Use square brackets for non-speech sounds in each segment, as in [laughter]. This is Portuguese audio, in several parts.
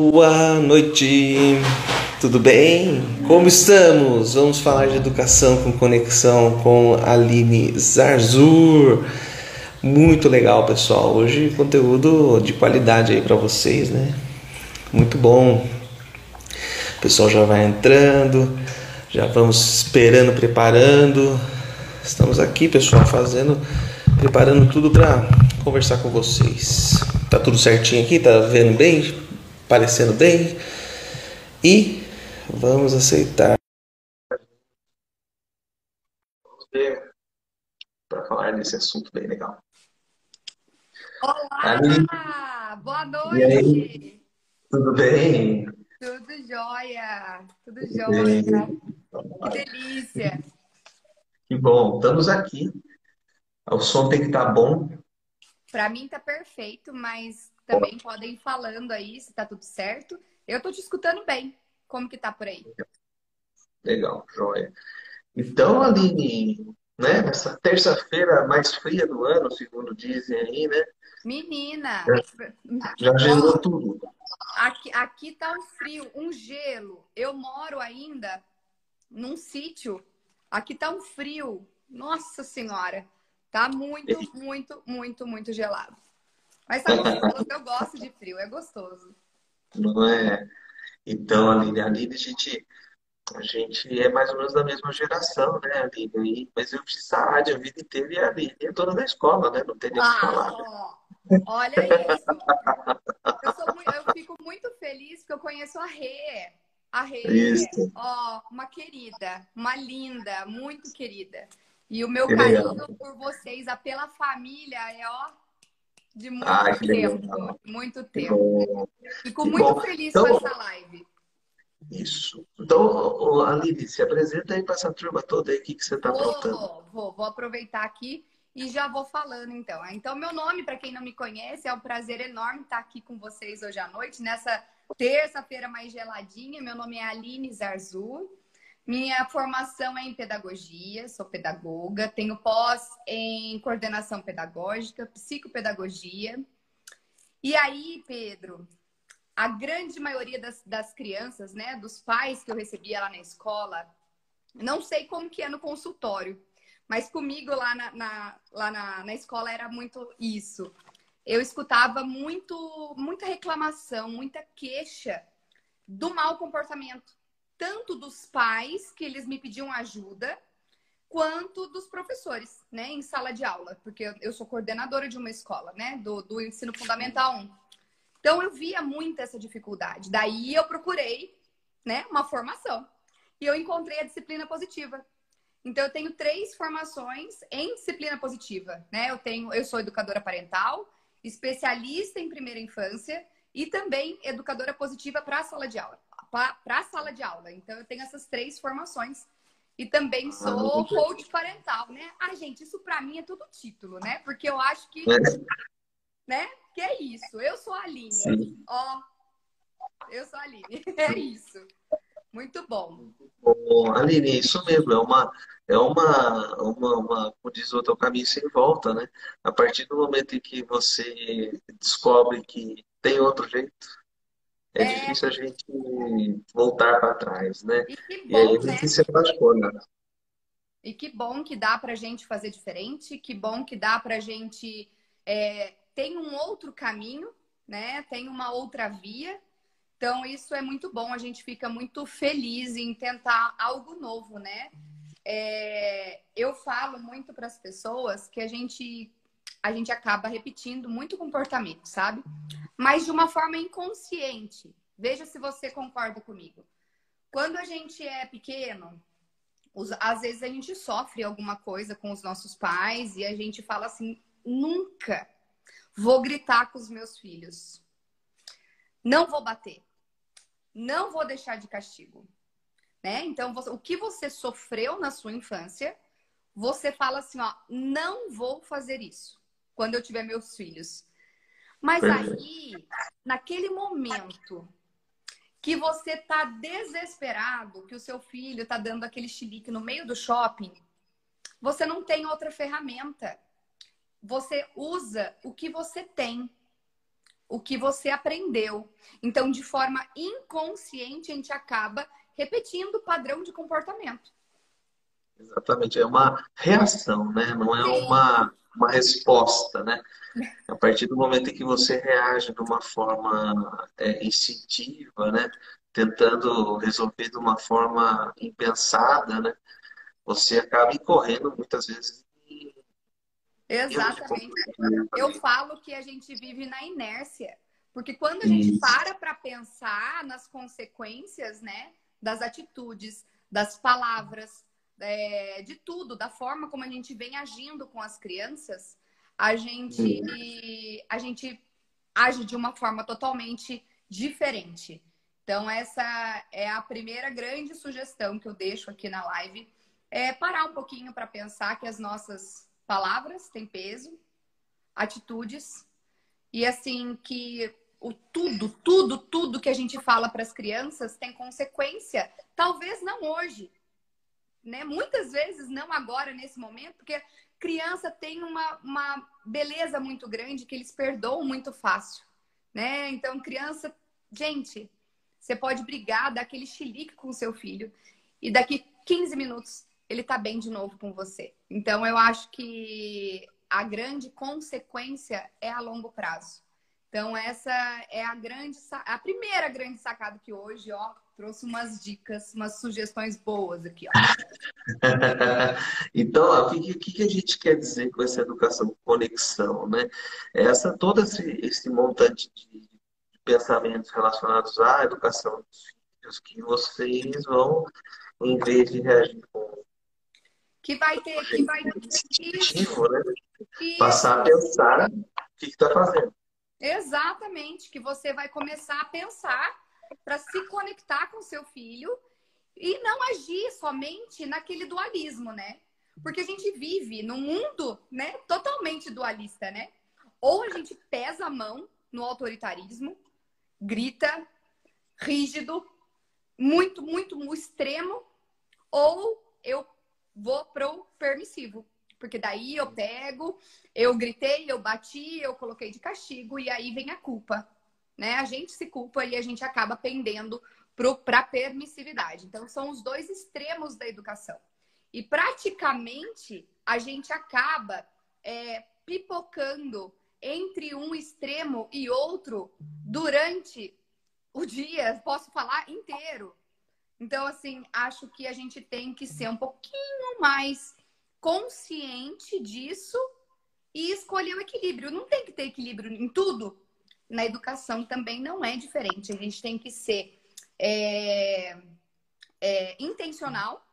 Boa noite, tudo bem? Como estamos? Vamos falar de educação com conexão com Aline Zarzur. Muito legal, pessoal. Hoje conteúdo de qualidade aí para vocês, né? Muito bom. O pessoal já vai entrando, já vamos esperando, preparando. Estamos aqui, pessoal, fazendo, preparando tudo para conversar com vocês. Tá tudo certinho aqui? Tá vendo bem? Parecendo bem e vamos aceitar. Para falar desse assunto bem legal. Olá! Boa noite! Tudo bem? Tudo jóia! Tudo jóia! Que delícia! Que bom! Estamos aqui. O som tem que estar tá bom. Para mim tá perfeito, mas também podem ir falando aí se tá tudo certo. Eu tô te escutando bem. Como que tá por aí? Legal, joia. Então, Aline, né, nessa terça-feira mais fria do ano, segundo dizem aí, né? Menina! Já, já gelou tudo. Aqui, aqui tá um frio, um gelo. Eu moro ainda num sítio. Aqui tá um frio. Nossa Senhora! Tá muito, muito, muito, muito gelado. Mas tá gostoso, eu gosto de frio, é gostoso. Não é? Então, Aline, Aline, a gente, a gente é mais ou menos da mesma geração, né, Aline? Mas eu fiz a rádio a vida inteira e a Aline é dona da escola, né? Não teria ah, que falar. Né? Olha isso. Eu, muito, eu, fico muito feliz porque eu conheço a Rê. A Rê, isso. ó, uma querida, uma linda, muito querida. E o meu que carinho legal. por vocês, pela família, é ó, de muito tempo. Muito tempo. Fico que muito bom. feliz então, com essa live. Isso. Então, Aline, se apresenta aí para essa turma toda aí, o que, que você está aprontando. Vou, vou aproveitar aqui e já vou falando então. Então, meu nome, para quem não me conhece, é um prazer enorme estar aqui com vocês hoje à noite, nessa terça-feira mais geladinha. Meu nome é Aline Zarzur. Minha formação é em pedagogia, sou pedagoga, tenho pós em coordenação pedagógica, psicopedagogia. E aí, Pedro, a grande maioria das, das crianças, né, dos pais que eu recebia lá na escola, não sei como que é no consultório, mas comigo lá na, na lá na, na escola era muito isso. Eu escutava muito, muita reclamação, muita queixa do mau comportamento tanto dos pais, que eles me pediam ajuda, quanto dos professores, né, em sala de aula, porque eu, sou coordenadora de uma escola, né, do, do ensino fundamental 1. Então eu via muito essa dificuldade. Daí eu procurei, né, uma formação. E eu encontrei a disciplina positiva. Então eu tenho três formações em disciplina positiva, né? Eu tenho, eu sou educadora parental, especialista em primeira infância e também educadora positiva para a sala de aula para a sala de aula. Então, eu tenho essas três formações. E também ah, sou coach parental, né? Ah, gente, isso para mim é tudo título, né? Porque eu acho que, é. né? Que é isso. Eu sou a Aline. Sim. Ó, eu sou a Aline. [laughs] É isso. Muito bom. bom. Aline, isso mesmo. É uma, é uma, uma, uma, como diz o outro, é caminho sem volta, né? A partir do momento em que você descobre que tem outro jeito, é, é, difícil a gente voltar para trás, né? E, que bom, e aí a gente né? se apaixona. E que bom que dá para a gente fazer diferente, que bom que dá para a gente é, tem um outro caminho, né? Tem uma outra via. Então isso é muito bom. A gente fica muito feliz em tentar algo novo, né? É, eu falo muito para as pessoas que a gente a gente acaba repetindo muito comportamento, sabe? Mas de uma forma inconsciente. Veja se você concorda comigo. Quando a gente é pequeno, às vezes a gente sofre alguma coisa com os nossos pais e a gente fala assim: nunca vou gritar com os meus filhos. Não vou bater. Não vou deixar de castigo. Né? Então, o que você sofreu na sua infância, você fala assim: ó, não vou fazer isso quando eu tiver meus filhos. Mas aí, naquele momento que você tá desesperado, que o seu filho tá dando aquele chilique no meio do shopping, você não tem outra ferramenta. Você usa o que você tem. o que você aprendeu. Então, de forma inconsciente, a gente acaba repetindo o padrão de comportamento. Exatamente, é uma reação, né? Não é uma, uma resposta, né? A partir do momento em que você reage de uma forma é, instintiva, né? Tentando resolver de uma forma impensada, né? Você acaba incorrendo muitas vezes Exatamente. Eu falo que a gente vive na inércia, porque quando a gente Isso. para para pensar nas consequências, né, das atitudes, das palavras, é, de tudo, da forma como a gente vem agindo com as crianças, a gente, a gente age de uma forma totalmente diferente. Então, essa é a primeira grande sugestão que eu deixo aqui na live. É parar um pouquinho para pensar que as nossas palavras têm peso, atitudes, e assim que o tudo, tudo, tudo que a gente fala para as crianças tem consequência. Talvez não hoje, né? Muitas vezes não agora nesse momento, porque criança tem uma, uma beleza muito grande que eles perdoam muito fácil, né? Então criança, gente, você pode brigar, dar aquele chilique com o seu filho e daqui 15 minutos ele tá bem de novo com você. Então eu acho que a grande consequência é a longo prazo. Então essa é a grande a primeira grande sacada que hoje, ó, trouxe umas dicas, umas sugestões boas aqui, [laughs] então, o que, que, a gente quer dizer com essa educação conexão, né? Essa todo esse, esse montante de pensamentos relacionados à educação dos filhos que vocês vão, em vez de reagir com que vai ter, que vai instintivo, né? Passar a pensar o que está fazendo. Exatamente, que você vai começar a pensar para se conectar com seu filho e não agir somente naquele dualismo, né? Porque a gente vive num mundo, né, totalmente dualista, né? Ou a gente pesa a mão no autoritarismo, grita, rígido, muito, muito, extremo, ou eu vou pro permissivo. Porque daí eu pego, eu gritei, eu bati, eu coloquei de castigo e aí vem a culpa. Né? A gente se culpa e a gente acaba pendendo para a permissividade. Então, são os dois extremos da educação. E praticamente a gente acaba é, pipocando entre um extremo e outro durante o dia, posso falar inteiro. Então, assim, acho que a gente tem que ser um pouquinho mais consciente disso e escolher o equilíbrio. Não tem que ter equilíbrio em tudo. Na educação também não é diferente. A gente tem que ser é, é, intencional,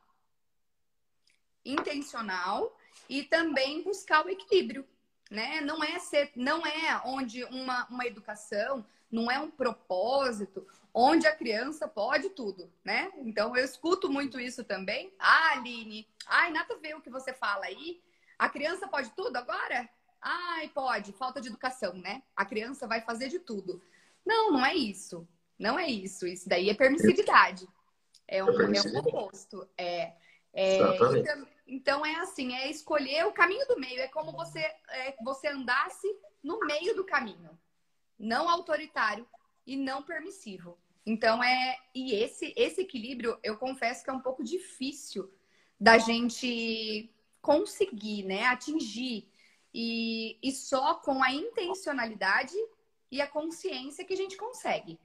intencional e também buscar o equilíbrio, né? Não é ser, não é onde uma, uma educação não é um propósito onde a criança pode tudo, né? Então eu escuto muito isso também. Ah, Aline, ai, nada a ver o que você fala aí. A criança pode tudo agora? Ai, pode, falta de educação, né? A criança vai fazer de tudo. Não, não é isso. Não é isso. Isso daí é permissividade. É um, é um oposto. É, é então, então, é assim, é escolher o caminho do meio. É como você, é, você andasse no meio do caminho não autoritário e não permissivo. Então é e esse esse equilíbrio eu confesso que é um pouco difícil da gente conseguir, né, atingir e, e só com a intencionalidade e a consciência que a gente consegue.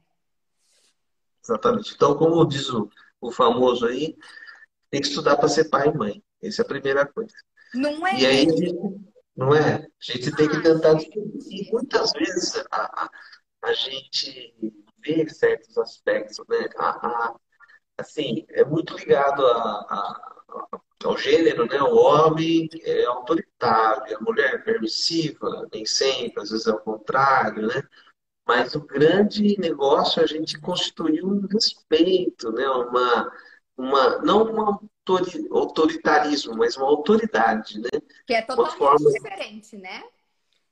Exatamente. Então, como diz o, o famoso aí, tem que estudar para ser pai e mãe. Essa é a primeira coisa. Não é? E aí, não é? A gente tem que tentar E muitas vezes a, a, a gente vê certos aspectos, né? A, a, assim, é muito ligado a, ao gênero, né? O homem é autoritário, a mulher é permissiva, nem sempre, às vezes é o contrário, né? Mas o grande negócio é a gente constituir um respeito, né? Uma, uma, não uma autoritarismo, mas uma autoridade, né? Que é totalmente forma... diferente, né?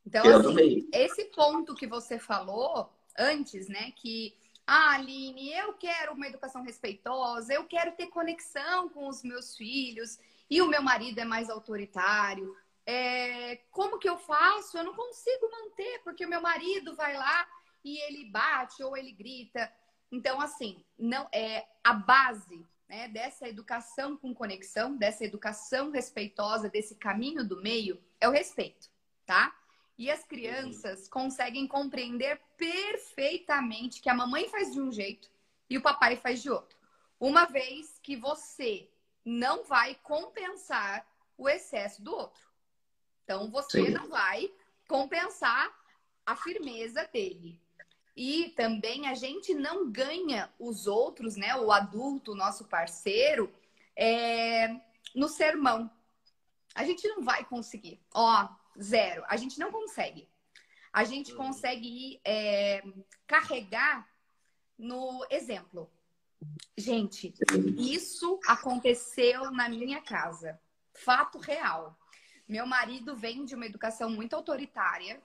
Então, é assim, esse ponto que você falou antes, né? Que, ah, Aline, eu quero uma educação respeitosa, eu quero ter conexão com os meus filhos, e o meu marido é mais autoritário. É, como que eu faço? Eu não consigo manter, porque o meu marido vai lá e ele bate ou ele grita. Então, assim, não é a base né, dessa educação com conexão, dessa educação respeitosa, desse caminho do meio, é o respeito, tá? E as crianças conseguem compreender perfeitamente que a mamãe faz de um jeito e o papai faz de outro. Uma vez que você não vai compensar o excesso do outro. Então, você Sim. não vai compensar a firmeza dele. E também a gente não ganha os outros, né? O adulto, o nosso parceiro, é, no sermão. A gente não vai conseguir. Ó, zero. A gente não consegue. A gente uhum. consegue é, carregar no exemplo. Gente, isso aconteceu na minha casa. Fato real. Meu marido vem de uma educação muito autoritária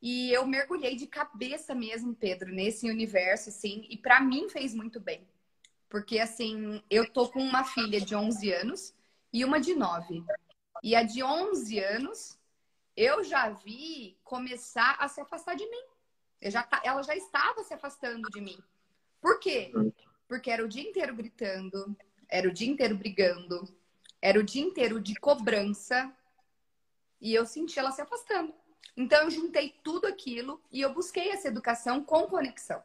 e eu mergulhei de cabeça mesmo, Pedro, nesse universo, assim, e para mim fez muito bem. Porque, assim, eu tô com uma filha de 11 anos e uma de 9. E a de 11 anos, eu já vi começar a se afastar de mim. Já, ela já estava se afastando de mim. Por quê? Porque era o dia inteiro gritando, era o dia inteiro brigando, era o dia inteiro de cobrança. E eu senti ela se afastando. Então eu juntei tudo aquilo e eu busquei essa educação com conexão.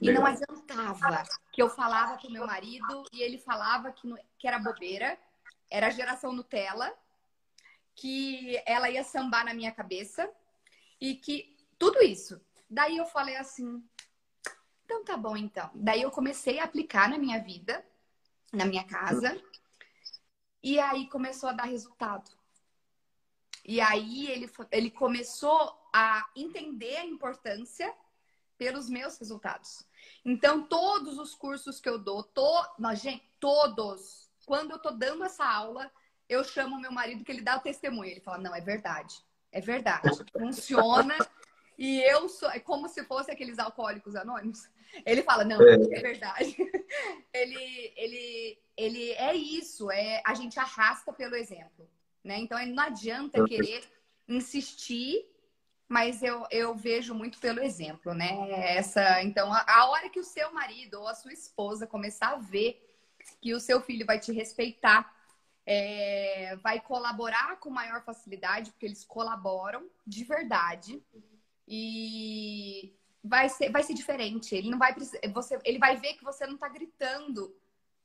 E não adiantava que eu falava com meu marido e ele falava que, que era bobeira, era geração Nutella, que ela ia sambar na minha cabeça e que tudo isso. Daí eu falei assim, então tá bom, então. Daí eu comecei a aplicar na minha vida, na minha casa, e aí começou a dar resultado. E aí ele, ele começou a entender a importância pelos meus resultados. Então, todos os cursos que eu dou, to... Gente, todos, quando eu tô dando essa aula, eu chamo meu marido que ele dá o testemunho. Ele fala: não, é verdade. É verdade. Funciona. E eu sou. É como se fosse aqueles alcoólicos anônimos. Ele fala, não, é, é verdade. [laughs] ele, ele, ele é isso, é a gente arrasta pelo exemplo. Né? Então não adianta querer insistir, mas eu, eu vejo muito pelo exemplo, né? Essa, então, a, a hora que o seu marido ou a sua esposa começar a ver que o seu filho vai te respeitar, é, vai colaborar com maior facilidade, porque eles colaboram de verdade. E vai ser, vai ser diferente. Ele não vai você, ele vai ver que você não está gritando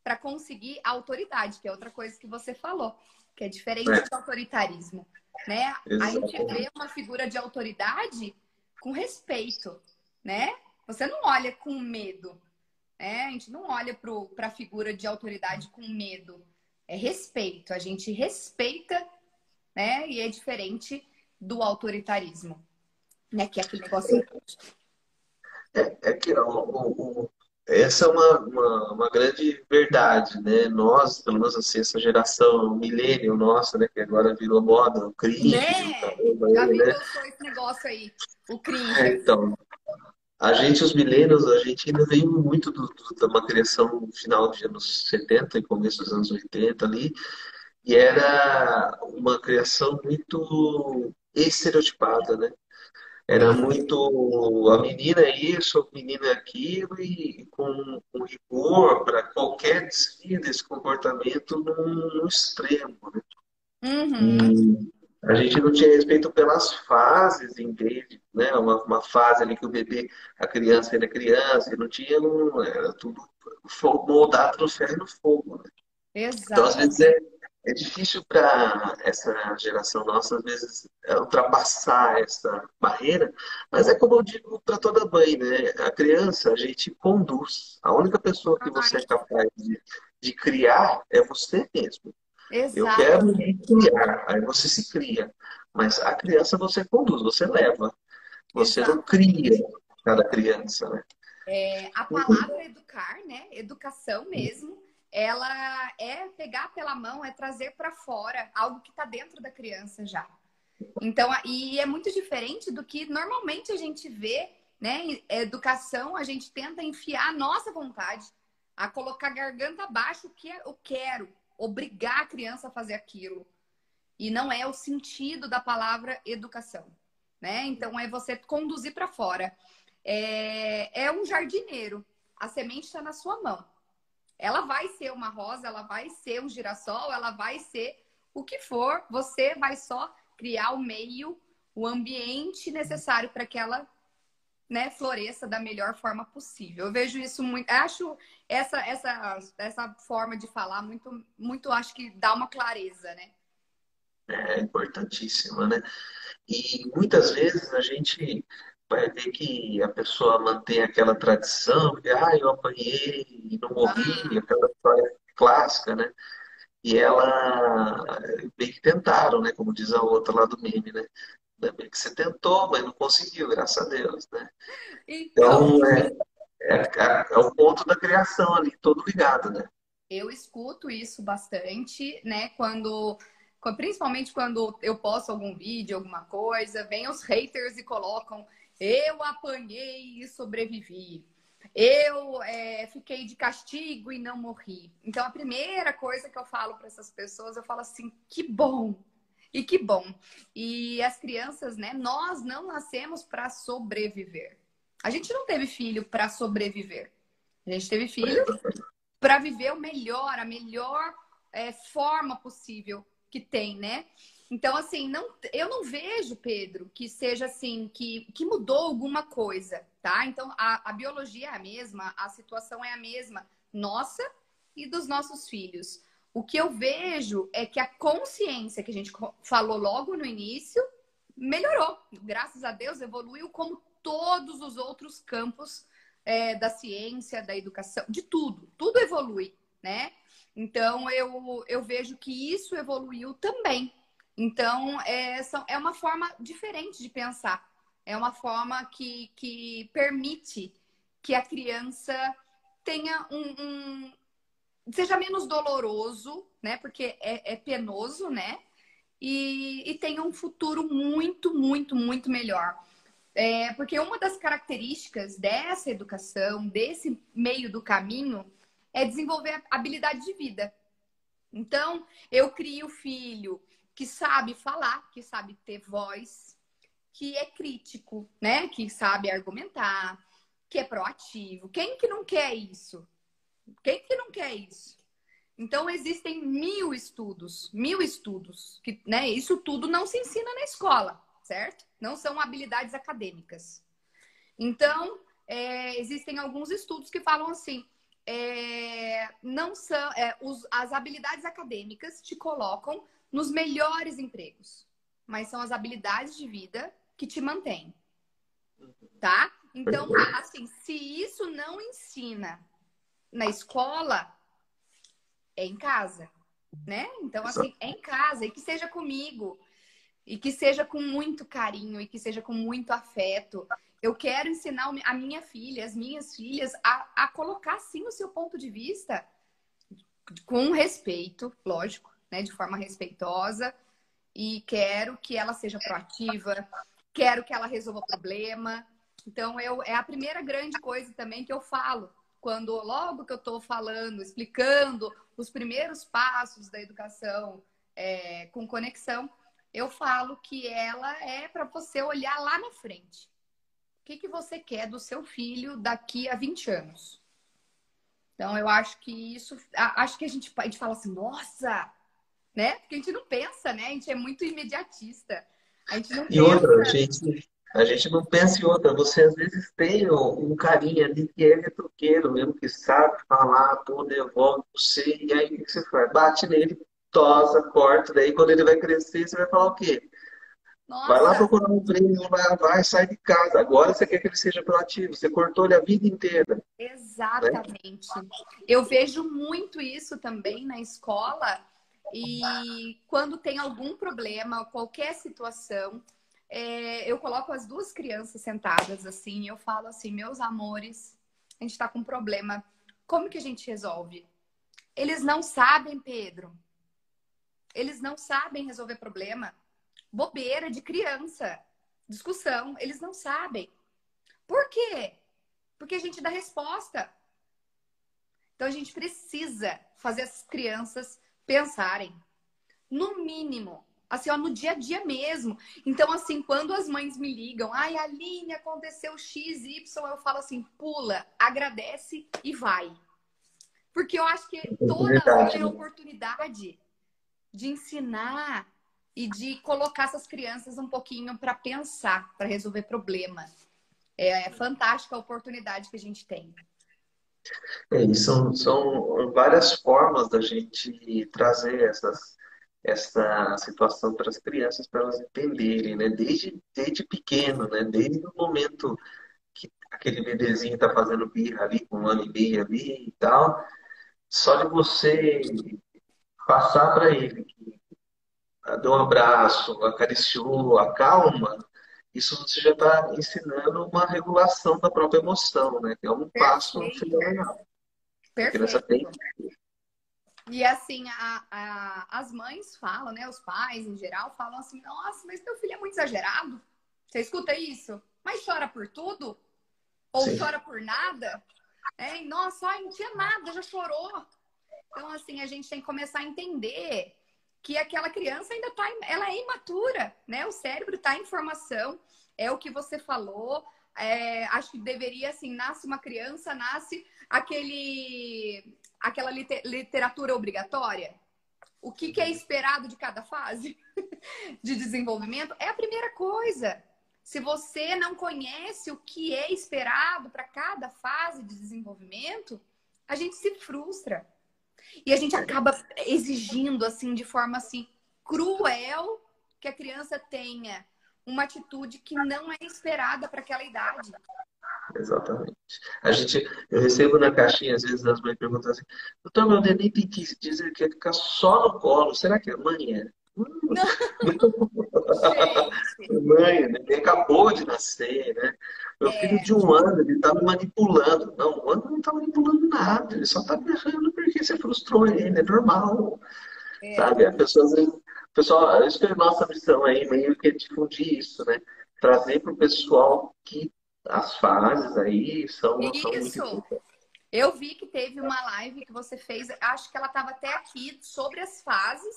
para conseguir a autoridade, que é outra coisa que você falou, que é diferente é. do autoritarismo, né? A gente vê uma figura de autoridade com respeito, né? Você não olha com medo, né? A gente não olha para a figura de autoridade com medo. É respeito. A gente respeita, né? E é diferente do autoritarismo, né? Que é aquele negócio é, é que ó, o, o, essa é uma, uma, uma, grande verdade, né? Nós, pelo menos assim, essa geração milênio nossa, né? Que agora virou moda, o cringe. Né? Já vi né? esse negócio aí, o cringe. É, então, a gente, os milênios, a gente ainda veio muito do, do, de uma criação final dos anos 70 e começo dos anos 80 ali, e era uma criação muito estereotipada, né? Era muito a menina é isso, a menina é aquilo, e com, com rigor para qualquer desvio desse comportamento no, no extremo. Né? Uhum. A gente não tinha respeito pelas fases, entende? Né? Uma, uma fase ali que o bebê, a criança era criança, e não tinha, não, era tudo moldado no ferro e no fogo. Né? Exato. Então, às vezes, é, é difícil para essa geração nossa, às vezes, é, ultrapassar essa barreira, mas é como eu digo para toda mãe, né? A criança a gente conduz. A única pessoa que você é capaz de, de criar é você mesmo. Exato. Eu quero me criar, aí você se cria. Mas a criança você conduz, você leva. Você Exato. não cria cada criança, né? É, a palavra educar, né? Educação mesmo ela é pegar pela mão, é trazer para fora algo que está dentro da criança já. Então, e é muito diferente do que normalmente a gente vê, né? Educação, a gente tenta enfiar a nossa vontade, a colocar a garganta abaixo que eu quero, obrigar a criança a fazer aquilo. E não é o sentido da palavra educação, né? Então é você conduzir para fora. é, é um jardineiro. A semente está na sua mão. Ela vai ser uma rosa, ela vai ser um girassol, ela vai ser o que for. Você vai só criar o meio, o ambiente necessário para que ela né, floresça da melhor forma possível. Eu vejo isso muito, acho essa essa essa forma de falar muito muito acho que dá uma clareza, né? É importantíssima, né? E muitas vezes a gente vai ver que a pessoa mantém aquela tradição de ah, eu apanhei e não morri, ah. aquela história clássica, né? E ela bem que tentaram, né? Como diz a outra lá do meme, né? Bem que você tentou, mas não conseguiu, graças a Deus, né? Então, então é, é, é, é o ponto da criação ali, todo ligado, né? Eu escuto isso bastante, né? Quando principalmente quando eu posto algum vídeo, alguma coisa, vem os haters e colocam eu apanhei e sobrevivi. Eu é, fiquei de castigo e não morri. Então, a primeira coisa que eu falo para essas pessoas, eu falo assim: que bom! E que bom! E as crianças, né? Nós não nascemos para sobreviver. A gente não teve filho para sobreviver. A gente teve filho para viver o melhor, a melhor é, forma possível que tem, né? Então, assim, não, eu não vejo, Pedro, que seja assim, que, que mudou alguma coisa, tá? Então, a, a biologia é a mesma, a situação é a mesma, nossa e dos nossos filhos. O que eu vejo é que a consciência que a gente falou logo no início melhorou. Graças a Deus, evoluiu como todos os outros campos é, da ciência, da educação, de tudo. Tudo evolui, né? Então, eu, eu vejo que isso evoluiu também. Então, é, é uma forma diferente de pensar. É uma forma que, que permite que a criança tenha um, um seja menos doloroso, né? Porque é, é penoso, né? E, e, tenha um futuro muito, muito, muito melhor. É, porque uma das características dessa educação, desse meio do caminho, é desenvolver habilidade de vida. Então, eu crio filho que sabe falar, que sabe ter voz, que é crítico, né? Que sabe argumentar, que é proativo. Quem que não quer isso? Quem que não quer isso? Então existem mil estudos, mil estudos, que, né? Isso tudo não se ensina na escola, certo? Não são habilidades acadêmicas. Então é, existem alguns estudos que falam assim: é, não são é, os, as habilidades acadêmicas te colocam nos melhores empregos, mas são as habilidades de vida que te mantêm. Tá? Então, assim, se isso não ensina na escola, é em casa, né? Então, assim, é em casa e que seja comigo e que seja com muito carinho e que seja com muito afeto. Eu quero ensinar a minha filha, as minhas filhas, a, a colocar sim o seu ponto de vista com respeito, lógico, né, de forma respeitosa e quero que ela seja proativa, quero que ela resolva o problema. Então, eu, é a primeira grande coisa também que eu falo quando logo que eu estou falando, explicando os primeiros passos da educação é, com conexão, eu falo que ela é para você olhar lá na frente. O que, que você quer do seu filho daqui a 20 anos? Então, eu acho que isso. Acho que a gente, a gente fala assim, nossa, né? Porque a gente não pensa, né? A gente é muito imediatista. A gente não e pensa... outra, a gente, a gente não pensa em outra. Você às vezes tem um carinha ali que é retruqueiro mesmo, que sabe falar, pô, devolve você, e aí o que você faz? Bate nele, tosa, corta, daí quando ele vai crescer, você vai falar o quê? Nossa. Vai lá procurar um emprego, vai, vai, sai de casa. Agora você quer que ele seja proativo. Você cortou ele a vida inteira. Exatamente. Né? Eu vejo muito isso também na escola e quando tem algum problema, qualquer situação, é, eu coloco as duas crianças sentadas assim e eu falo assim: meus amores, a gente está com um problema. Como que a gente resolve? Eles não sabem, Pedro. Eles não sabem resolver problema. Bobeira de criança. Discussão. Eles não sabem. Por quê? Porque a gente dá resposta. Então a gente precisa fazer as crianças pensarem. No mínimo, Assim, ó, no dia a dia mesmo. Então, assim, quando as mães me ligam, ai, Aline, aconteceu X, Y, eu falo assim, pula, agradece e vai. Porque eu acho que toda hora é oportunidade de ensinar e de colocar essas crianças um pouquinho para pensar, para resolver problema. É, é fantástica a oportunidade que a gente tem. É, são, são várias formas da gente trazer essas, essa situação para as crianças, para elas entenderem, né? Desde, desde pequeno, né? Desde o momento que aquele bebezinho está fazendo birra ali, com um ano e meio ali e tal, só de você passar para ele que deu um abraço, acariciou, acalma, isso você já está ensinando uma regulação da própria emoção, né? Que é um passo fundamental. Perfeito. E assim, a, a, as mães falam, né? Os pais, em geral, falam assim, nossa, mas teu filho é muito exagerado. Você escuta isso? Mas chora por tudo? Ou Sim. chora por nada? É, nossa, ai, não tinha nada, já chorou. Então, assim, a gente tem que começar a entender que aquela criança ainda está, ela é imatura, né? O cérebro está em formação, é o que você falou. É, acho que deveria, assim, nasce uma criança, nasce aquele, aquela literatura obrigatória. O que, que é esperado de cada fase [laughs] de desenvolvimento é a primeira coisa. Se você não conhece o que é esperado para cada fase de desenvolvimento, a gente se frustra. E a gente acaba exigindo, assim, de forma assim, cruel, que a criança tenha uma atitude que não é esperada para aquela idade. Exatamente. A gente, eu recebo na caixinha, às vezes, as mães perguntam assim, doutor, meu neném tem que dizer que quer ficar só no colo. Será que a mãe é? Hum. [laughs] mãe, né? ele acabou de nascer, né? Meu é. filho de um ano, ele tá me manipulando. Não, um ano não tá manipulando nada, ele só tá berrando porque você frustrou ele, é normal. É. Sabe? A pessoa, pessoal, isso que é a nossa missão aí, meio que é difundir isso, né? Trazer para o pessoal que as fases aí são, isso. são muito Eu vi que teve uma live que você fez, acho que ela estava até aqui, sobre as fases,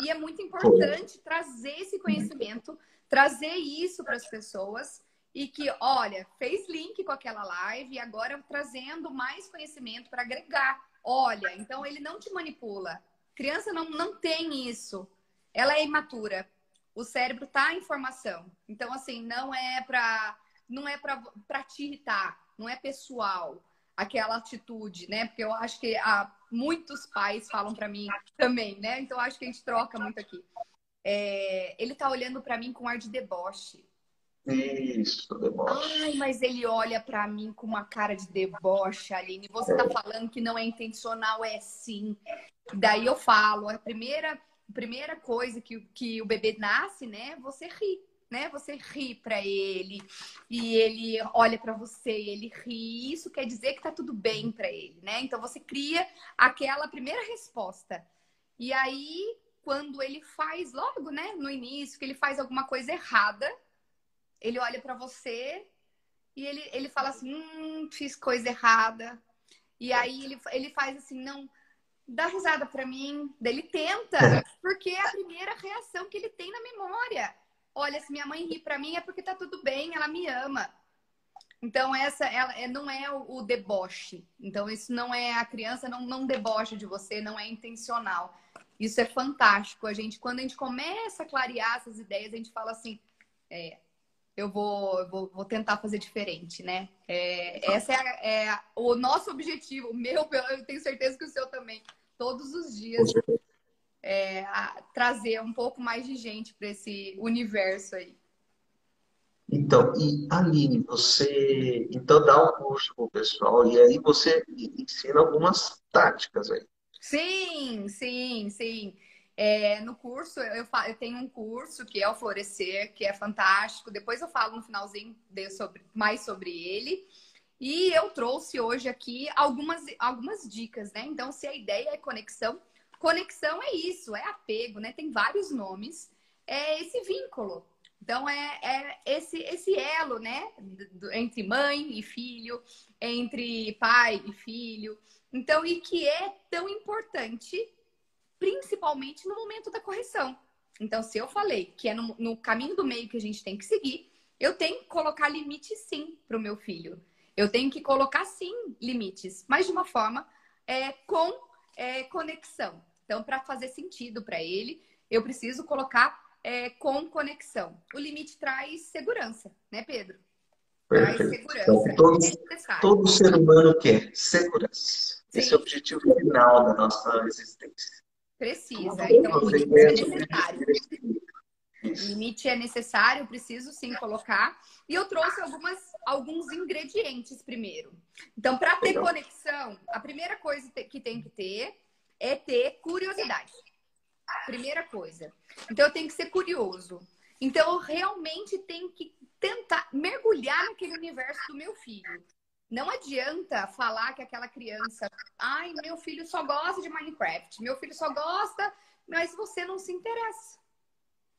e é muito importante Foi. trazer esse conhecimento, trazer isso para as pessoas e que, olha, fez link com aquela live e agora trazendo mais conhecimento para agregar. Olha, então ele não te manipula. Criança não, não tem isso. Ela é imatura. O cérebro está em formação. Então, assim, não é para não é para te irritar, não é pessoal aquela atitude, né? Porque eu acho que há muitos pais falam para mim também, né? Então acho que a gente troca muito aqui. É, ele tá olhando para mim com ar de deboche. Isso, deboche. Ai, mas ele olha para mim com uma cara de deboche, Aline. Você é. tá falando que não é intencional, é sim. Daí eu falo, a primeira, a primeira coisa que, que o bebê nasce, né? Você ri, né? Você ri para ele e ele olha para você, ele ri. Isso quer dizer que tá tudo bem para ele, né? Então você cria aquela primeira resposta. E aí, quando ele faz logo, né, no início, que ele faz alguma coisa errada, ele olha para você e ele, ele fala assim: hum, fiz coisa errada. E aí ele, ele faz assim: não, dá risada para mim. Daí ele tenta, [laughs] porque é a primeira reação que ele tem na memória. Olha, se minha mãe ri para mim é porque tá tudo bem, ela me ama. Então, essa ela, é, não é o, deboche. Então, isso não é a criança não, não debocha de você, não é intencional. Isso é fantástico. A gente, quando a gente começa a clarear essas ideias, a gente fala assim: é, eu vou, vou, vou, tentar fazer diferente, né? É, essa é, é, o nosso objetivo, o meu, eu tenho certeza que o seu também. Todos os dias é, trazer um pouco mais de gente para esse universo aí. Então, e Aline, você então dá um curso para o pessoal e aí você ensina algumas táticas aí. Sim, sim, sim. É, no curso, eu, eu, tenho um curso que é o Florescer, que é fantástico. Depois eu falo no finalzinho sobre, mais sobre ele. E eu trouxe hoje aqui algumas, algumas dicas, né? Então, se a ideia é conexão, conexão é isso, é apego, né? Tem vários nomes. É esse vínculo. Então, é, é esse, esse elo, né? Entre mãe e filho, entre pai e filho. Então, e que é tão importante principalmente no momento da correção. Então, se eu falei que é no, no caminho do meio que a gente tem que seguir, eu tenho que colocar limite sim para o meu filho. Eu tenho que colocar sim limites, mas de uma forma é, com é, conexão. Então, para fazer sentido para ele, eu preciso colocar é, com conexão. O limite traz segurança, né, Pedro? Perfeito. Traz segurança. Então, todo, é todo ser humano quer segurança. Sim. Esse é o objetivo final da nossa existência. Precisa. Então, o limite é necessário. Limite é necessário, preciso sim colocar. E eu trouxe algumas, alguns ingredientes primeiro. Então, para ter conexão, a primeira coisa que tem que ter é ter curiosidade. Primeira coisa. Então, eu tenho que ser curioso. Então, eu realmente tenho que tentar mergulhar naquele universo do meu filho. Não adianta falar que aquela criança, ai, meu filho só gosta de Minecraft, meu filho só gosta, mas você não se interessa.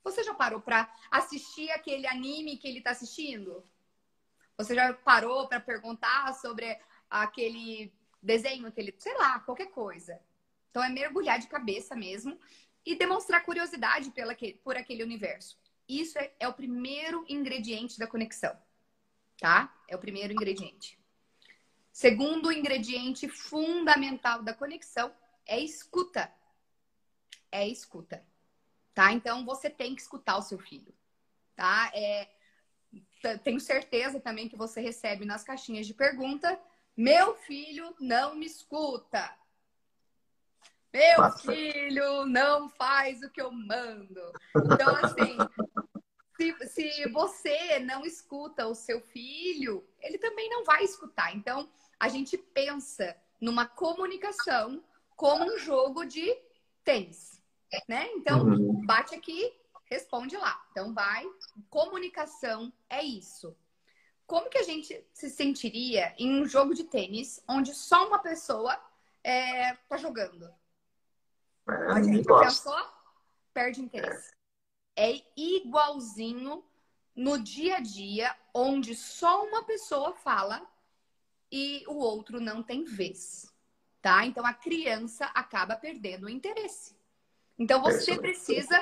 Você já parou para assistir aquele anime que ele está assistindo? Você já parou para perguntar sobre aquele desenho que ele, sei lá, qualquer coisa. Então é mergulhar de cabeça mesmo e demonstrar curiosidade pela, por aquele universo. Isso é, é o primeiro ingrediente da conexão, tá? É o primeiro ingrediente. Segundo ingrediente fundamental da conexão é escuta. É escuta, tá? Então você tem que escutar o seu filho, tá? É, tenho certeza também que você recebe nas caixinhas de pergunta: meu filho não me escuta. Meu Nossa. filho não faz o que eu mando. Então, assim, se, se você não escuta o seu filho, ele também não vai escutar. Então, a gente pensa numa comunicação como um jogo de tênis, né? Então, uhum. bate aqui, responde lá. Então, vai. Comunicação é isso. Como que a gente se sentiria em um jogo de tênis onde só uma pessoa é, tá jogando? É, a gente pensou, perde interesse. É igualzinho no dia a dia, onde só uma pessoa fala e o outro não tem vez, tá? Então a criança acaba perdendo o interesse. Então você precisa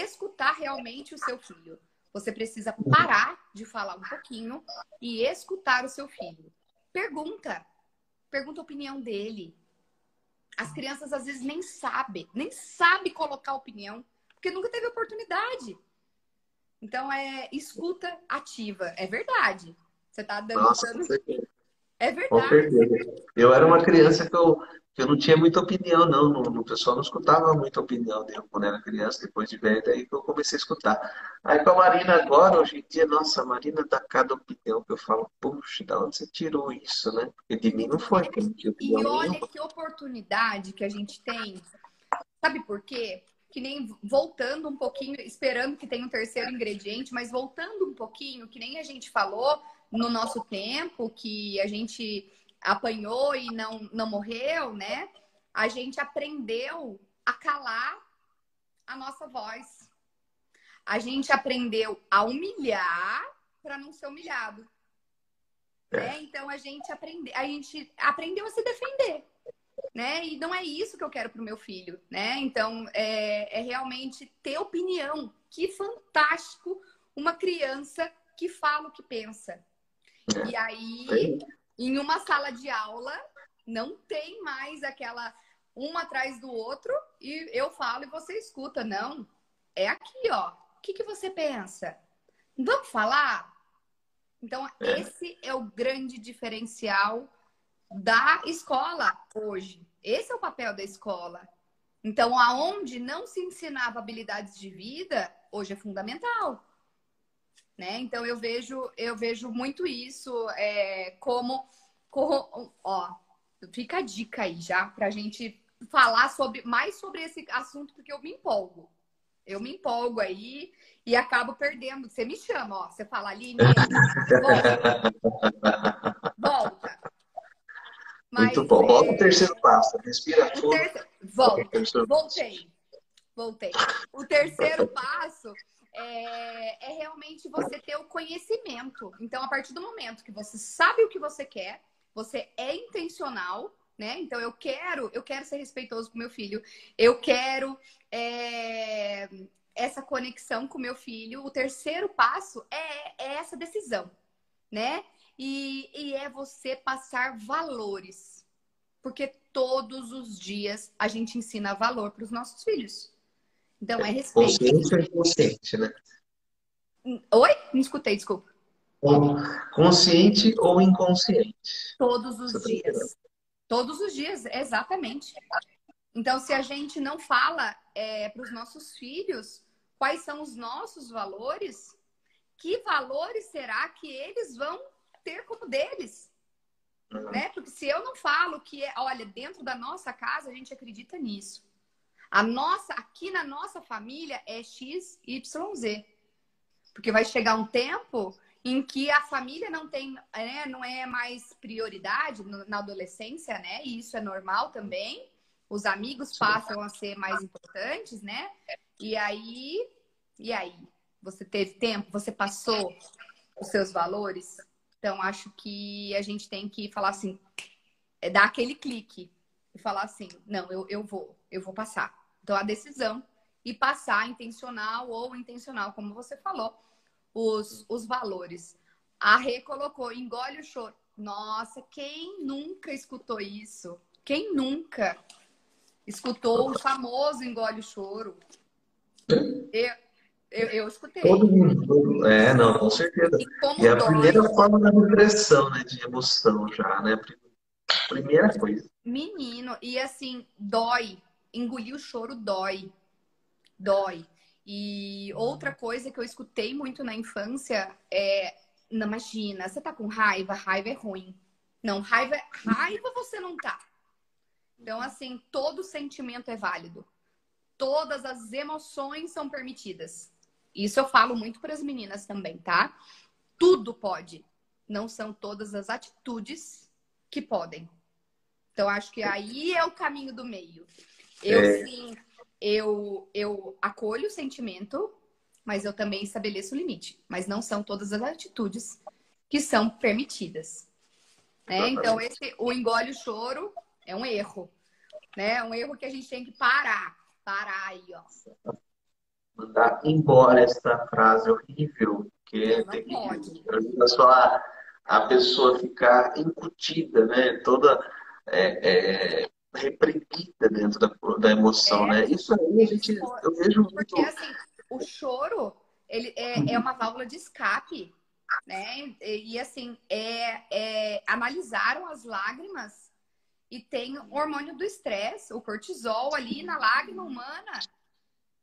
escutar realmente o seu filho. Você precisa parar de falar um pouquinho e escutar o seu filho. Pergunta. Pergunta a opinião dele. As crianças às vezes nem sabem, nem sabem colocar opinião, porque nunca teve oportunidade. Então é escuta ativa, é verdade. Você está dando, Nossa, dando é verdade. Com certeza. Eu era uma criança que eu, que eu não tinha muita opinião, não. O pessoal não escutava muita opinião dele quando era criança, depois de velho, daí que eu comecei a escutar. Aí com a Marina agora, hoje em dia, nossa, a Marina dá cada opinião que eu falo, puxa, da onde você tirou isso, né? Porque de mim não foi, que não tinha opinião E olha nenhuma. que oportunidade que a gente tem. Sabe por quê? que nem voltando um pouquinho, esperando que tenha um terceiro ingrediente, mas voltando um pouquinho, que nem a gente falou, no nosso tempo, que a gente apanhou e não, não morreu, né? A gente aprendeu a calar a nossa voz. A gente aprendeu a humilhar para não ser humilhado. É. Né? Então a gente, aprende, a gente aprendeu a se defender. Né? E não é isso que eu quero para o meu filho, né? Então é, é realmente ter opinião. Que fantástico uma criança que fala o que pensa, e aí, em uma sala de aula, não tem mais aquela um atrás do outro e eu falo e você escuta. Não. É aqui, ó. O que, que você pensa? Vamos falar? Então, é. esse é o grande diferencial da escola hoje. Esse é o papel da escola. Então, aonde não se ensinava habilidades de vida, hoje é fundamental né? Então eu vejo eu vejo muito isso é, como, como ó fica a dica aí já para a gente falar sobre mais sobre esse assunto porque eu me empolgo. Eu me empolgo aí e acabo perdendo. Você me chama ó. Você fala ali [laughs] volta, volta. Mas, muito bom volta é... o terceiro passo respira fundo. terceiro... volta voltei. Voltei. O terceiro passo é, é realmente você ter o conhecimento. Então, a partir do momento que você sabe o que você quer, você é intencional, né? Então eu quero, eu quero ser respeitoso com meu filho, eu quero é, essa conexão com meu filho, o terceiro passo é, é essa decisão, né? E, e é você passar valores. Porque todos os dias a gente ensina valor para os nossos filhos. Então é respeito. Consciente ou inconsciente, né? Oi? Não escutei, desculpa. Consciente ou inconsciente? Todos os Você dias. Todos os dias, exatamente. Então, se a gente não fala é, para os nossos filhos quais são os nossos valores, que valores será que eles vão ter como deles? Uhum. Né? Porque se eu não falo que, é, olha, dentro da nossa casa a gente acredita nisso. A nossa, aqui na nossa família é X, Y, Z. Porque vai chegar um tempo em que a família não tem, né, não é mais prioridade na adolescência, né? E isso é normal também. Os amigos passam a ser mais importantes, né? E aí, e aí, você teve tempo, você passou os seus valores. Então acho que a gente tem que falar assim, é dar aquele clique e falar assim, não, eu, eu vou, eu vou passar. Então a decisão e passar intencional ou intencional, como você falou os, os valores. A Rê colocou, engole o choro. Nossa, quem nunca escutou isso? Quem nunca escutou o famoso engole o choro? Eu, eu, eu escutei. Todo mundo. É, não, com certeza. E, é a dói. primeira forma da depressão, né? De emoção já, né? Primeira coisa. Menino, e assim, dói. Engolir o choro dói. Dói. E outra coisa que eu escutei muito na infância é: não, imagina, você tá com raiva, raiva é ruim. Não, raiva, raiva você não tá. Então, assim, todo sentimento é válido. Todas as emoções são permitidas. Isso eu falo muito para as meninas também, tá? Tudo pode. Não são todas as atitudes que podem. Então, acho que aí é o caminho do meio. Eu, é. sim, eu, eu acolho o sentimento, mas eu também estabeleço o limite. Mas não são todas as atitudes que são permitidas. Né? Então, esse, o engole o choro é um erro. Né? É um erro que a gente tem que parar. Parar aí, ó. Mandar embora essa frase horrível, que é terrível. Só a, a pessoa ficar incutida, né? Toda é, é, reprimida dentro da, da emoção, é, né? Isso aí a gente, eu vejo muito... Porque, assim, o choro, ele é, é uma válvula de escape, né? E, assim, é, é, analisaram as lágrimas e tem o hormônio do estresse, o cortisol ali na lágrima humana.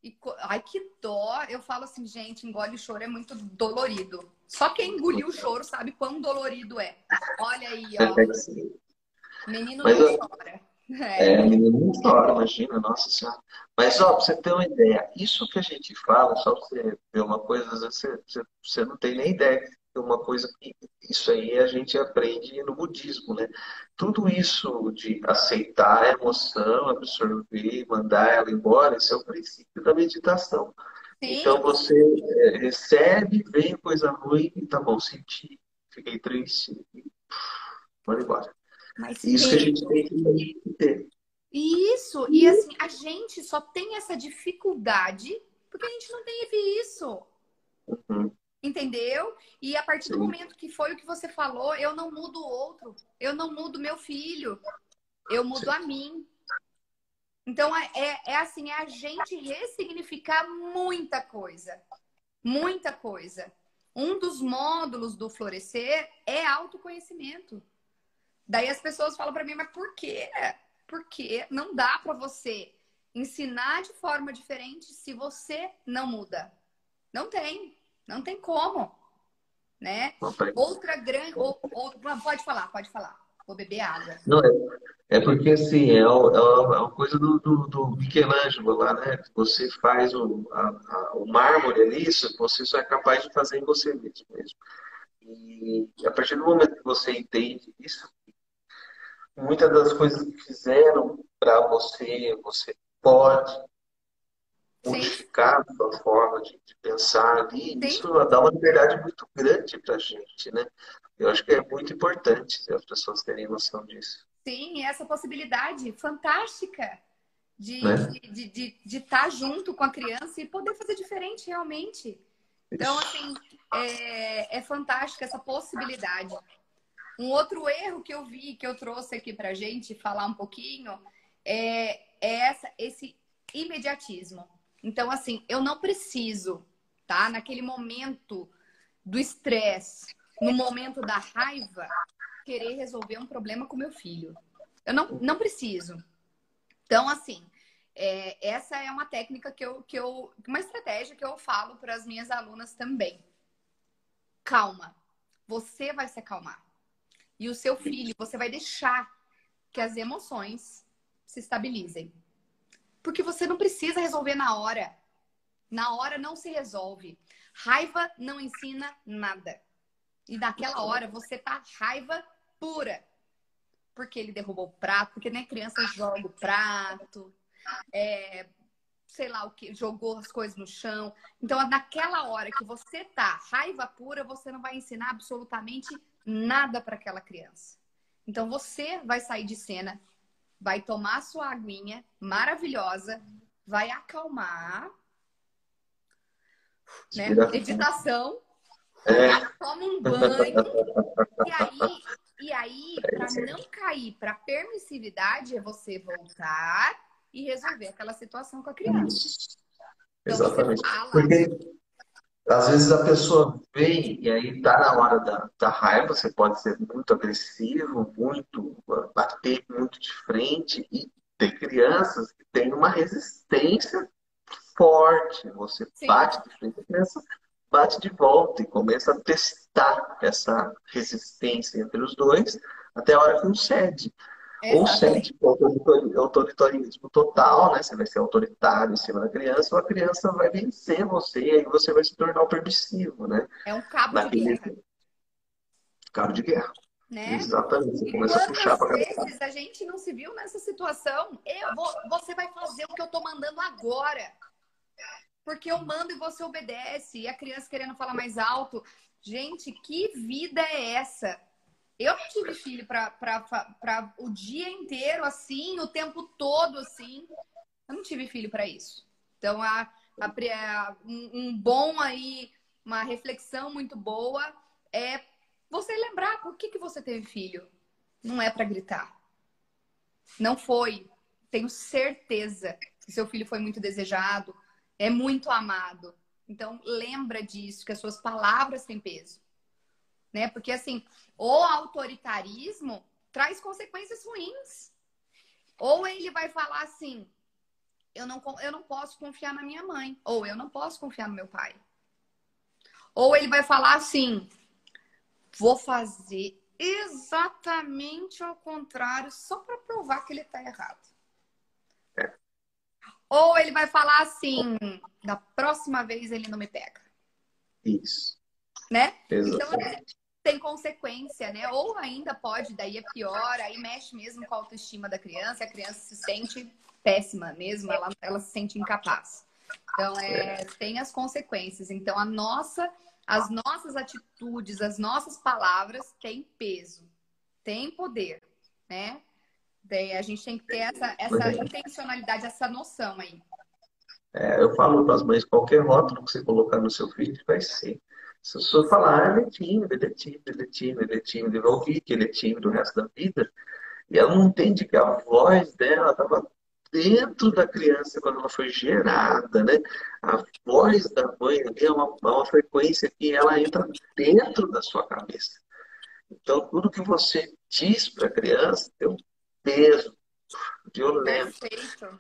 E, ai, que dó! Eu falo assim, gente, engole o choro é muito dolorido. Só quem engoliu o choro sabe quão dolorido é. Olha aí, ó. Menino Mas, não chora. É, é menino não chora, imagina, nossa senhora. Mas, ó, pra você ter uma ideia, isso que a gente fala, só pra você ver uma coisa, às vezes você, você, não tem nem ideia de uma coisa que isso aí a gente aprende no budismo, né? Tudo isso de aceitar a emoção, absorver, mandar ela embora, esse é o princípio da meditação. Sim. Então você é, recebe, vem coisa ruim, e tá bom, senti, fiquei triste, e pode embora. Mas Isso que a gente tem que ter. Isso, e assim, a gente só tem essa dificuldade porque a gente não teve isso. Uhum. Entendeu? E a partir Sim. do momento que foi o que você falou, eu não mudo o outro, eu não mudo meu filho, eu mudo Sim. a mim. Então é, é, é assim, é a gente ressignificar muita coisa. Muita coisa. Um dos módulos do florescer é autoconhecimento. Daí as pessoas falam para mim, mas por quê? Porque não dá para você ensinar de forma diferente se você não muda. Não tem, não tem como, né? Outra grande, ou, ou, pode falar, pode falar. Vou beber água. Não, é, é porque assim, é, é, uma, é uma coisa do, do, do, Michelangelo lá, né? Você faz o, a, a, o mármore ali, você só é capaz de fazer em você mesmo. mesmo. E a partir do momento que você entende isso, muitas das coisas que fizeram para você, você pode modificar a sua forma de, de pensar ali. Sim. Isso dá uma liberdade muito grande para a gente, né? Eu acho que é muito importante as pessoas terem noção disso. Sim, essa possibilidade fantástica de né? estar de, de, de tá junto com a criança e poder fazer diferente realmente. Então, assim, é, é fantástica essa possibilidade. Um outro erro que eu vi, que eu trouxe aqui pra gente falar um pouquinho, é, é essa, esse imediatismo. Então, assim, eu não preciso, tá? Naquele momento do estresse, no momento da raiva, querer resolver um problema com meu filho. Eu não, não preciso. Então, assim, é, essa é uma técnica que eu, que eu. Uma estratégia que eu falo para as minhas alunas também. Calma. Você vai se acalmar. E o seu filho, você vai deixar que as emoções se estabilizem. Porque você não precisa resolver na hora. Na hora não se resolve. Raiva não ensina nada. E naquela hora você tá raiva pura. Porque ele derrubou o prato, porque nem né, criança joga o prato, é, sei lá o que, jogou as coisas no chão. Então, naquela hora que você tá raiva pura, você não vai ensinar absolutamente nada para aquela criança. Então, você vai sair de cena, vai tomar sua aguinha maravilhosa, vai acalmar, né? Meditação, é. toma um banho, e aí, e aí para não cair para permissividade, é você voltar e resolver aquela situação com a criança. Então, Exatamente. Fala... Porque às vezes a pessoa vem e aí tá na hora da, da raiva, você pode ser muito agressivo, muito bater muito de frente e tem crianças que têm uma resistência forte. Você Sim. bate de frente, a criança bate de volta e começa a testar essa resistência entre os dois até a hora que um cede. Ou sente autoritarismo total, né? Você vai ser autoritário em cima da criança, ou a criança vai vencer você e aí você vai se tornar o permissivo, né? É um cabo Naquele... de guerra. Cabo de guerra. Né? Exatamente. Você começa a puxar para vezes a gente não se viu nessa situação? Eu vou, você vai fazer o que eu tô mandando agora. Porque eu mando e você obedece. E a criança querendo falar mais alto. Gente, que vida é essa? Eu não tive filho para o dia inteiro assim, o tempo todo assim. Eu não tive filho para isso. Então, a, a, um, um bom aí, uma reflexão muito boa é você lembrar por que, que você teve filho. Não é para gritar. Não foi. Tenho certeza que seu filho foi muito desejado, é muito amado. Então, lembra disso, que as suas palavras têm peso né? Porque assim, o autoritarismo traz consequências ruins. Ou ele vai falar assim: eu não, eu não posso confiar na minha mãe, ou eu não posso confiar no meu pai. Ou ele vai falar assim: vou fazer exatamente ao contrário, só para provar que ele está errado. É. Ou ele vai falar assim: da próxima vez ele não me pega. Isso. Né? Exatamente. Então, tem consequência, né? Ou ainda pode, daí é pior, aí mexe mesmo com a autoestima da criança, a criança se sente péssima mesmo, ela, ela se sente incapaz. Então, é, tem as consequências. Então, a nossa, as nossas atitudes, as nossas palavras têm peso, têm poder, né? Daí a gente tem que ter essa, essa intencionalidade, essa noção aí. É, eu falo para as mães, qualquer rótulo que você colocar no seu filho vai ser. Se a pessoa falar, ah, ele é tímido, ele é tímido, ele é tímido, ele é tímido, ele vai ouvir que ele é tímido o resto da vida, e ela não entende que a voz dela estava dentro da criança quando ela foi gerada, né? A voz da mãe é uma, uma frequência que ela entra dentro da sua cabeça. Então, tudo que você diz para a criança tem um peso violento. Perfeito.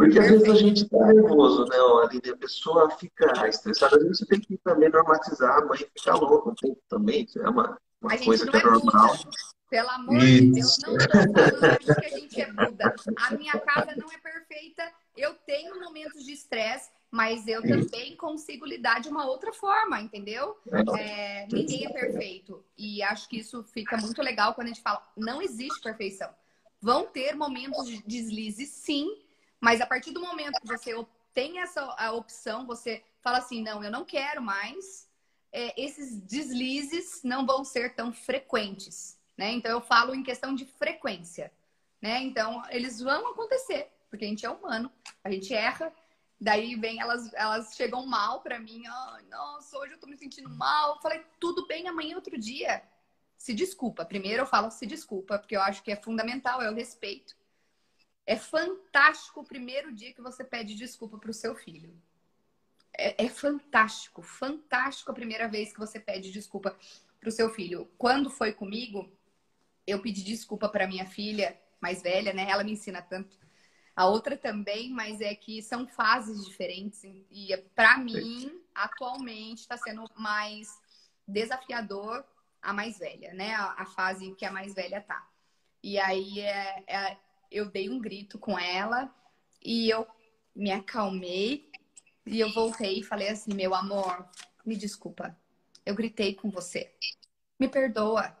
Porque às vezes a gente está nervoso, né, Aline? A pessoa fica estressada. Às vezes você tem que também normatizar a mãe ficar louca um também. Isso é uma, uma coisa que é, é normal. Pelo amor Isso. de Deus, não estou falando que a gente é Buda. A minha casa não é perfeita. Eu tenho momentos de estresse, mas eu também consigo lidar de uma outra forma, entendeu? É, ninguém é perfeito. E acho que isso fica muito legal quando a gente fala, não existe perfeição. Vão ter momentos de deslize, sim, mas a partir do momento que você tem essa a opção, você fala assim, não, eu não quero mais, é, esses deslizes não vão ser tão frequentes, né? Então eu falo em questão de frequência, né? Então eles vão acontecer, porque a gente é humano, a gente erra. Daí vem elas, elas chegam mal para mim, ai, nossa, hoje eu tô me sentindo mal. Eu falei, tudo bem, amanhã é outro dia. Se desculpa. Primeiro eu falo se desculpa, porque eu acho que é fundamental, é o respeito. É fantástico o primeiro dia que você pede desculpa pro seu filho. É, é fantástico, fantástico a primeira vez que você pede desculpa pro seu filho. Quando foi comigo, eu pedi desculpa para minha filha mais velha, né? Ela me ensina tanto. A outra também, mas é que são fases diferentes e para mim atualmente está sendo mais desafiador a mais velha, né? A, a, fase que a mais velha tá. E aí é, é, eu dei um grito com ela e eu me acalmei e eu voltei e falei assim, meu amor, me desculpa, eu gritei com você, me perdoa.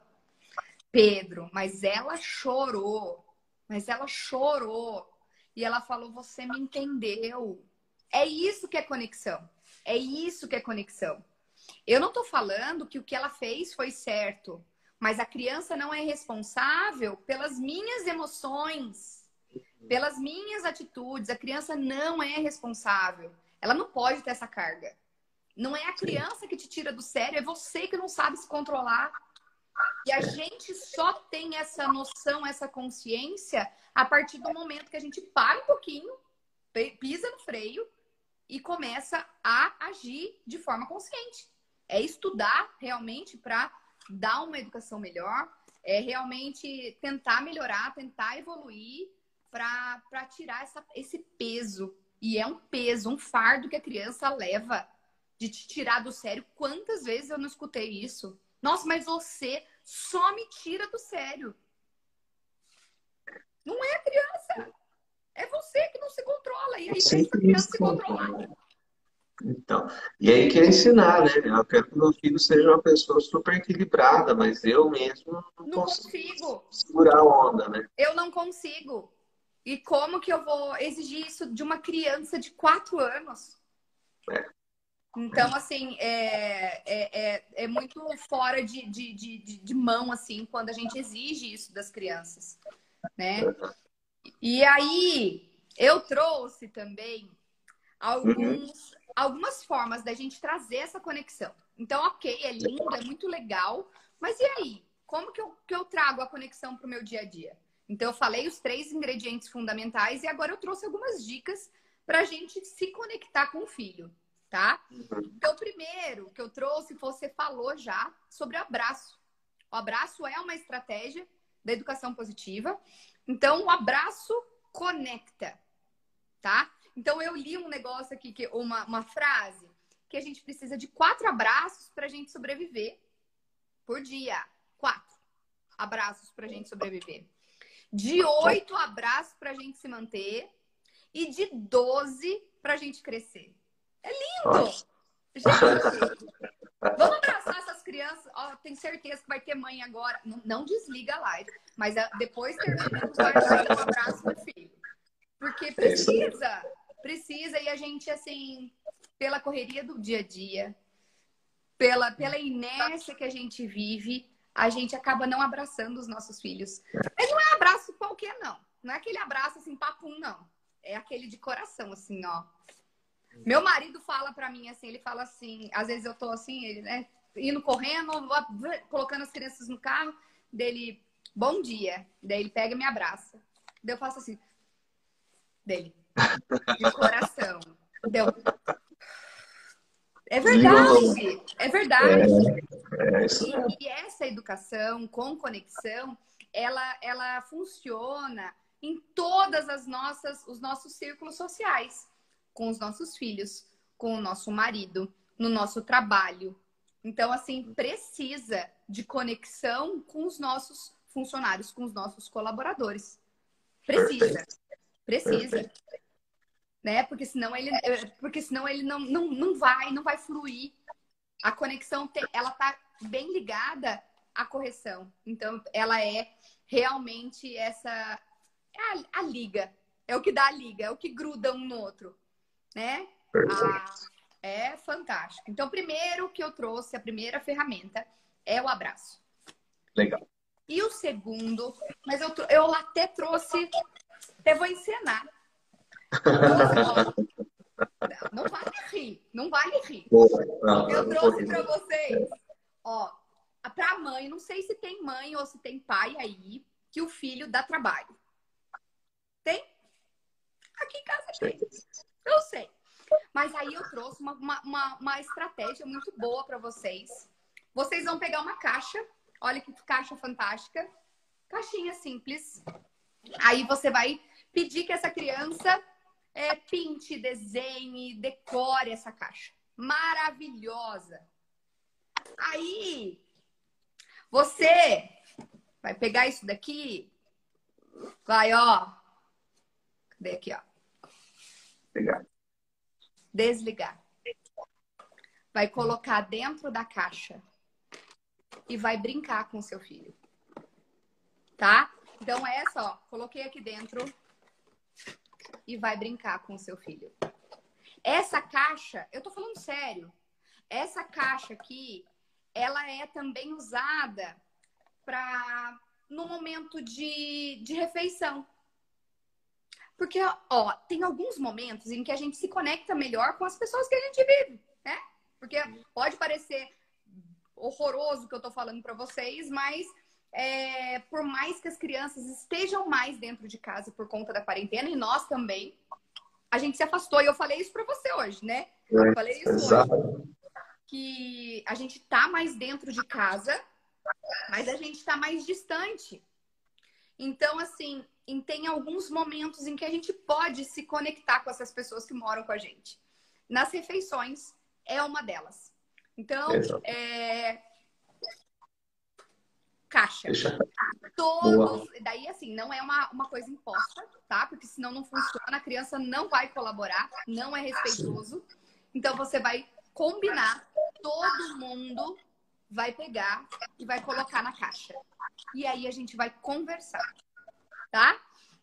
Pedro, mas ela chorou, mas ela chorou. E ela falou: Você me entendeu. É isso que é conexão. É isso que é conexão. Eu não estou falando que o que ela fez foi certo, mas a criança não é responsável pelas minhas emoções, pelas minhas atitudes. A criança não é responsável. Ela não pode ter essa carga. Não é a criança que te tira do sério, é você que não sabe se controlar. E a gente só tem essa noção, essa consciência, a partir do momento que a gente para um pouquinho, pisa no freio e começa a agir de forma consciente. É estudar realmente para dar uma educação melhor, é realmente tentar melhorar, tentar evoluir para tirar essa, esse peso. E é um peso, um fardo que a criança leva de te tirar do sério. Quantas vezes eu não escutei isso? Nossa, mas você só me tira do sério. Não é a criança. É você que não se controla. E aí a criança se controlar. Então, e aí quer ensinar, né? Eu quero que meu filho seja uma pessoa super equilibrada, mas eu mesmo não, não consigo segurar a onda, né? Eu não consigo. E como que eu vou exigir isso de uma criança de quatro anos? É. Então, assim, é, é, é, é muito fora de, de, de, de, mão, assim, quando a gente exige isso das crianças, né? E aí, eu trouxe também alguns, algumas formas da gente trazer essa conexão. Então, ok, é lindo, é muito legal, mas e aí? Como que eu, que eu trago a conexão para o meu dia a dia? Então, eu falei os três ingredientes fundamentais e agora eu trouxe algumas dicas para a gente se conectar com o filho tá? Então, primeiro que eu trouxe, você falou já sobre abraço. O abraço é uma estratégia da educação positiva. Então, o abraço conecta, tá? Então, eu li um negócio aqui, que uma, uma frase, que a gente precisa de quatro abraços para a gente sobreviver por dia. Quatro abraços para a gente sobreviver. De oito abraços para a gente se manter e de doze para a gente crescer. É lindo! Gente, vamos abraçar essas crianças. Ó, tenho certeza que vai ter mãe agora. Não, não desliga a live, mas ah, depois terminamos, vai um abraço pro filho. Porque é precisa, precisa. E a gente, assim, pela correria do dia a dia, pela, pela inércia que a gente vive, a gente acaba não abraçando os nossos filhos. Mas não é abraço qualquer, não. Não é aquele abraço assim, papum, não. É aquele de coração, assim, ó. Meu marido fala para mim assim, ele fala assim, às vezes eu tô assim, ele, né, indo correndo, colocando as crianças no carro, dele, bom dia. Daí ele pega e me abraça. Daí eu faço assim, dele, de coração. Deu. É verdade, é verdade. É, é e, e, essa educação com conexão, ela, ela funciona em todas as nossas, os nossos círculos sociais com os nossos filhos, com o nosso marido, no nosso trabalho. Então, assim, precisa de conexão com os nossos funcionários, com os nossos colaboradores. Precisa. Precisa. Né? Porque senão ele, porque senão ele não, não, não vai, não vai fluir. A conexão, ela tá bem ligada à correção. Então, ela é realmente essa... É a, a liga. É o que dá a liga, é o que gruda um no outro né? Ah, é fantástico. Então, primeiro que eu trouxe, a primeira ferramenta é o abraço. Legal. E o segundo, mas eu, eu até trouxe, até vou encenar, Não, vale rir, não vale rir. Eu trouxe para vocês, ó, para mãe, não sei se tem mãe ou se tem pai aí que o filho dá trabalho. Tem? Aqui em casa tem. Eu sei. Mas aí eu trouxe uma, uma, uma, uma estratégia muito boa para vocês. Vocês vão pegar uma caixa. Olha que caixa fantástica. Caixinha simples. Aí você vai pedir que essa criança é, pinte, desenhe, decore essa caixa. Maravilhosa. Aí você vai pegar isso daqui. Vai, ó. Cadê aqui, ó? Desligar. Vai colocar dentro da caixa e vai brincar com seu filho. Tá? Então essa, ó, coloquei aqui dentro e vai brincar com seu filho. Essa caixa, eu tô falando sério. Essa caixa aqui, ela é também usada para no momento de, de refeição. Porque, ó, tem alguns momentos em que a gente se conecta melhor com as pessoas que a gente vive, né? Porque pode parecer horroroso o que eu tô falando para vocês, mas é, por mais que as crianças estejam mais dentro de casa por conta da quarentena, e nós também, a gente se afastou. E eu falei isso para você hoje, né? Eu falei isso hoje. Exato. Que a gente tá mais dentro de casa, mas a gente tá mais distante. Então, assim, em- tem alguns momentos em que a gente pode se conectar com essas pessoas que moram com a gente. Nas refeições é uma delas. Então, é... caixa. Deixa Todos. Daí, assim, não é uma, uma coisa imposta, tá? Porque senão não funciona, a criança não vai colaborar, não é respeitoso. Então, você vai combinar, todo mundo vai pegar e vai colocar na caixa. E aí a gente vai conversar, tá?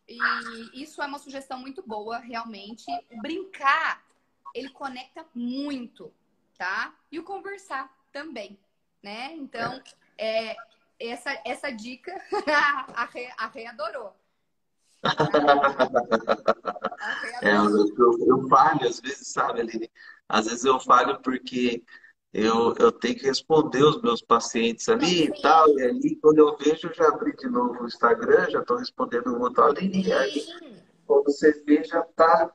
E isso é uma sugestão muito boa, realmente. Brincar, ele conecta muito, tá? E o conversar também, né? Então, é, essa, essa dica [laughs] a Rê, a Rê adorou. A Rê É, adorou. eu, eu, eu falho às vezes, sabe, Aline? Às vezes eu falho porque eu, eu tenho que responder os meus pacientes ali e tal, e ali quando eu vejo, eu já abri de novo o Instagram, já estou respondendo o outro Aline, e aí quando você vê, já está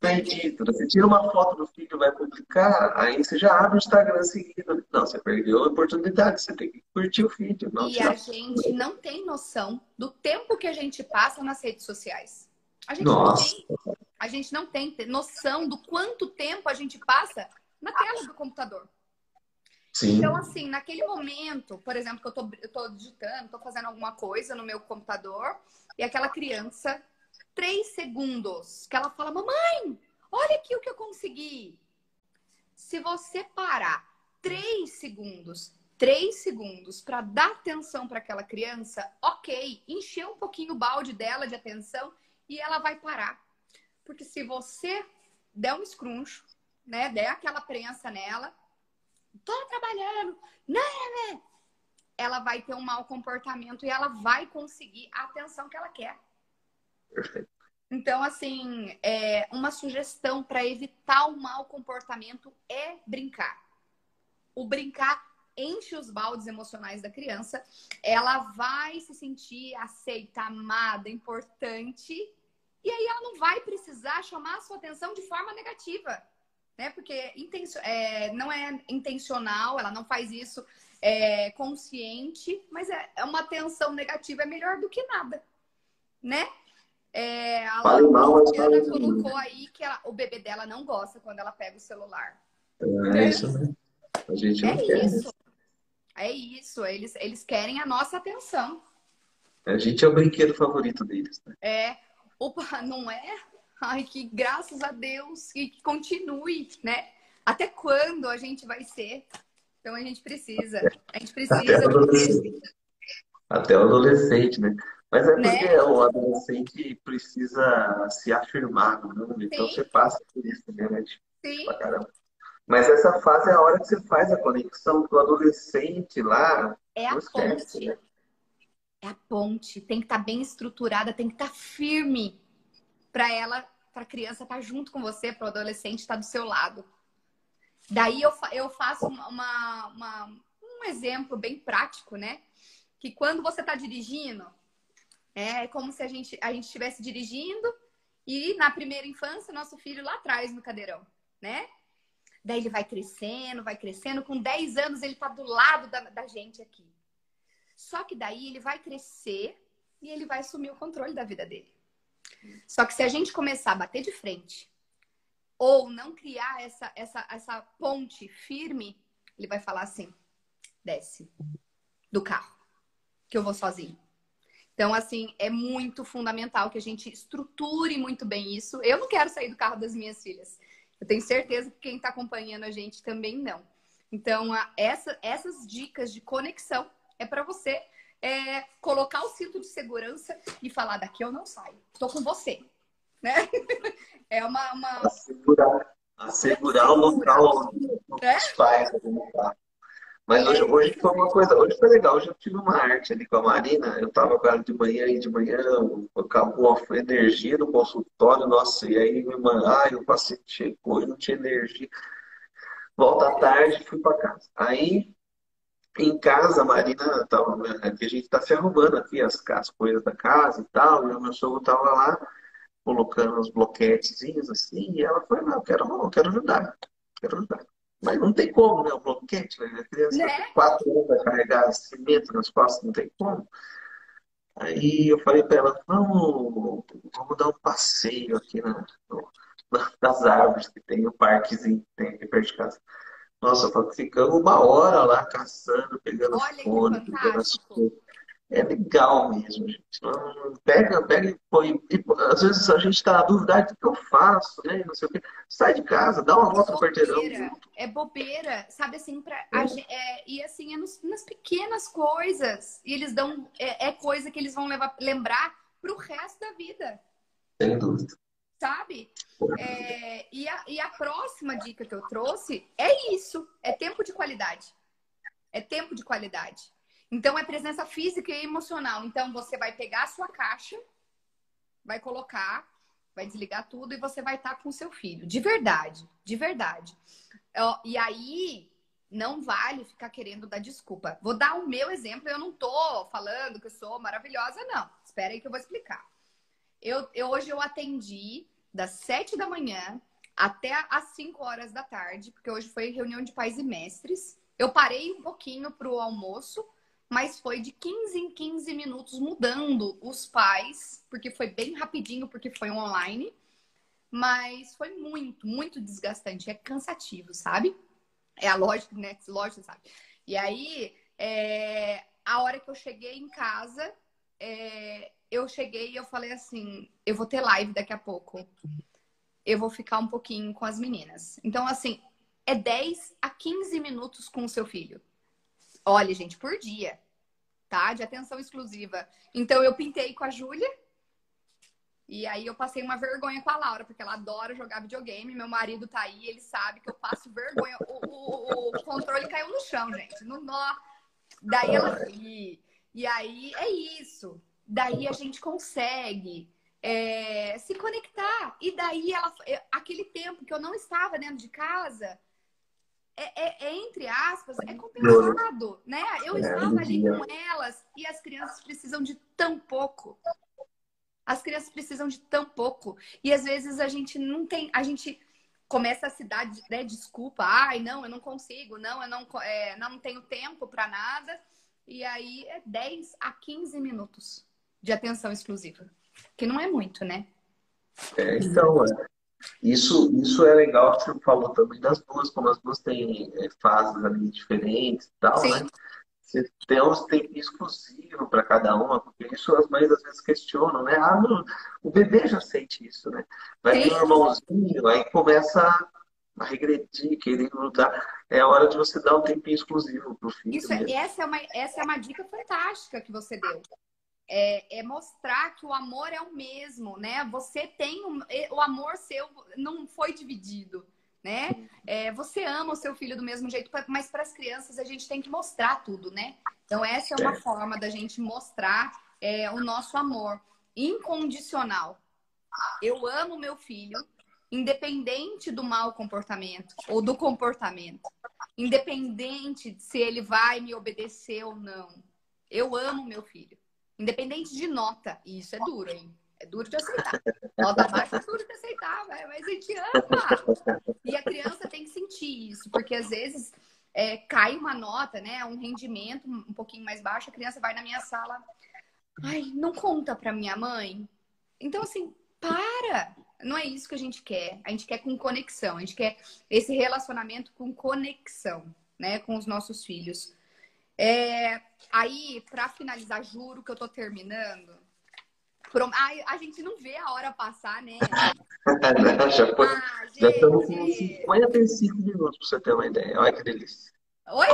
perdido. Você tira uma foto do filho, vai publicar, aí você já abre o Instagram seguido. Não, você perdeu a oportunidade, você tem que curtir o vídeo, não E tirar a gente não tem noção do tempo que a gente passa nas redes sociais. A gente Nossa. não tem. A gente não tem noção do quanto tempo a gente passa na tela do computador. Sim. Então, assim, naquele momento, por exemplo, que eu tô, eu tô digitando, tô fazendo alguma coisa no meu computador, e aquela criança, três segundos, que ela fala, mamãe, olha aqui o que eu consegui. Se você parar três segundos, três segundos para dar atenção para aquela criança, ok, encher um pouquinho o balde dela de atenção e ela vai parar. Porque se você der um escruncho, né, der aquela prensa nela, tô trabalhando, né, né, ela vai ter um mau comportamento e ela vai conseguir a atenção que ela quer. Perfeito. Então, assim, é, uma sugestão para evitar o mau comportamento é brincar. O brincar enche os baldes emocionais da criança, ela vai se sentir aceita, amada, importante, e aí ela não vai precisar chamar a sua atenção de forma negativa, né? Porque intencio- é, não é intencional, ela não faz isso é, consciente, mas é, é uma atenção negativa, é melhor do que nada, né? É, a Fale mal, mas Luciana colocou aí que ela- o bebê dela não gosta quando ela pega o celular. É isso, né? A gente não É quer. né? isso. É isso. Eles, eles querem a nossa atenção. A gente é o brinquedo favorito deles, né? É. Opa, não é? Ai, que graças a Deus e que continue, né? Até quando a gente vai ser? Então a gente precisa. A gente Até precisa o adolescente. Até o adolescente, né? Mas é porque Né? o adolescente precisa se afirmar, né? Então Sim. você passa por isso mesmo, é difícil Sim, pra caramba. Mas essa fase é a hora que você faz a conexão com o adolescente lá. é a esquece, ponte. né? É a ponte. Tem que estar bem estruturada, tem que estar firme para ela a criança estar tá junto com você, para o adolescente estar tá do seu lado. Daí eu, eu faço uma, uma, um exemplo bem prático, né? Que quando você está dirigindo, é como se a gente a gente estivesse dirigindo e na primeira infância nosso filho lá atrás no cadeirão, né? Daí ele vai crescendo, vai crescendo. Com 10 anos ele está do lado da, da gente aqui. Só que daí ele vai crescer e ele vai assumir o controle da vida dele. Só que se a gente começar a bater de frente ou não criar essa, essa, essa ponte firme, ele vai falar assim: desce do carro, que eu vou sozinho. Então, assim, é muito fundamental que a gente estruture muito bem isso. Eu não quero sair do carro das minhas filhas. Eu tenho certeza que quem está acompanhando a gente também não. Então, a, essa, essas dicas de conexão é para você é, colocar o cinto de segurança e falar: daqui eu não saio, estou com você. [laughs] Né? É uma. uma... Assegurar, assegurar o local onde é? os pais mas hoje, hoje foi uma coisa, hoje foi legal, hoje eu tive uma arte ali com a Marina, eu tava com ela de manhã e de manhã acabou a energia no consultório, nossa, e aí me ai, o paciente chegou e não tinha energia. Volta à tarde, fui para casa. Aí em casa, a Marina tava, aqui a gente tá se arrumando aqui, as, as coisas da casa e tal, e o meu sogro tava lá colocando os bloquetezinhos assim, e ela foi, não, eu quero, eu quero ajudar, quero ajudar. Mas não tem como, né? O bloquete, né? A criança né? quatro anos vai carregar cimento nas costas, não tem como. Aí eu falei para ela, vamos, vamos dar um passeio aqui na, nas árvores que tem, o parquezinho que tem aqui perto de casa. Nossa, ficamos uma hora lá caçando, pegando Olha fone, pegando as coisas é legal mesmo, gente. Pega, pega e põe. E, às vezes a gente está na dúvida, ah, o que eu faço, né? Não sei o quê. Sai de casa, dá uma volta no quarteirão. É bobeira, sabe assim, pra, é. A, é, e assim, é nos, nas pequenas coisas. E eles dão. É, é coisa que eles vão levar, lembrar pro resto da vida. Sem dúvida. Sabe? É, e, a, e a próxima dica que eu trouxe é isso: é tempo de qualidade. É tempo de qualidade. Então, é presença física e emocional. Então, você vai pegar a sua caixa, vai colocar, vai desligar tudo e você vai estar com o seu filho. De verdade, de verdade. E aí, não vale ficar querendo dar desculpa. Vou dar o meu exemplo. Eu não tô falando que eu sou maravilhosa, não. Espera aí que eu vou explicar. Eu, eu hoje eu atendi das sete da manhã até às 5 horas da tarde, porque hoje foi reunião de pais e mestres. Eu parei um pouquinho para o almoço, mas foi de 15 em 15 minutos mudando os pais, porque foi bem rapidinho, porque foi online. Mas foi muito, muito desgastante. É cansativo, sabe? É a lógica, né? Lógica, sabe? E aí, é... a hora que eu cheguei em casa, é... eu cheguei e eu falei assim: eu vou ter live daqui a pouco. Eu vou ficar um pouquinho com as meninas. Então, assim, é 10 a 15 minutos com o seu filho. Olha, gente, por dia, tá? De atenção exclusiva. Então eu pintei com a Júlia. E aí eu passei uma vergonha com a Laura, porque ela adora jogar videogame. Meu marido tá aí, ele sabe que eu passo vergonha. O, o, o controle caiu no chão, gente. No nó. Daí ela. E, e aí é isso. Daí a gente consegue é, se conectar. E daí ela. Aquele tempo que eu não estava dentro de casa é, é, é, entre aspas, é compensado, né? Eu é, estava ali com elas e as crianças precisam de tão pouco. As crianças precisam de tão pouco. E às vezes a gente não tem, a gente começa a se dar né, desculpa, ai, não, eu não consigo, não, eu não, é, não tenho tempo para nada. E aí é 10 a 15 minutos de atenção exclusiva. Que não é muito, né? É, então, é, isso, isso é legal que você falou também das duas, como as duas têm é, fases ali diferentes e tal, Sim. né? Você tem um tempo exclusivo para cada uma, porque isso as mães às vezes questionam, né? Ah, não, o bebê já sente isso, né? Vai ter um irmãozinho, aí começa a regredir, querer lutar. É a hora de você dar um tempinho exclusivo para o filho. Isso, é, essa, é uma, essa é uma dica fantástica que você deu é, é, mostrar que o amor é o mesmo, né? Você tem um, o amor seu não foi dividido, né? É, você ama o seu filho do mesmo jeito, mas para as crianças a gente tem que mostrar tudo, né? Então essa é uma é. forma da gente mostrar é, o nosso amor incondicional, eu amo meu filho, independente do mau comportamento ou do comportamento, independente de se ele vai me obedecer ou não. Eu amo meu filho, independente de nota. E isso é duro, hein? É duro de aceitar. Nota baixa é duro de aceitar, mas a gente ama. E a criança tem que sentir isso, porque às vezes é, cai uma nota, né? Um rendimento um pouquinho mais baixo, a criança vai na minha sala. Ai, não conta pra minha mãe. Então, assim, para! Não é isso que a gente quer. A gente quer com conexão. A gente quer esse relacionamento com conexão, né? Com os nossos filhos. É... Aí, para finalizar, juro que eu tô terminando. A gente não vê a hora passar, né? [laughs] já, foi... ah, já estamos com 55 minutos, para você ter uma ideia. Olha que delícia. Oi?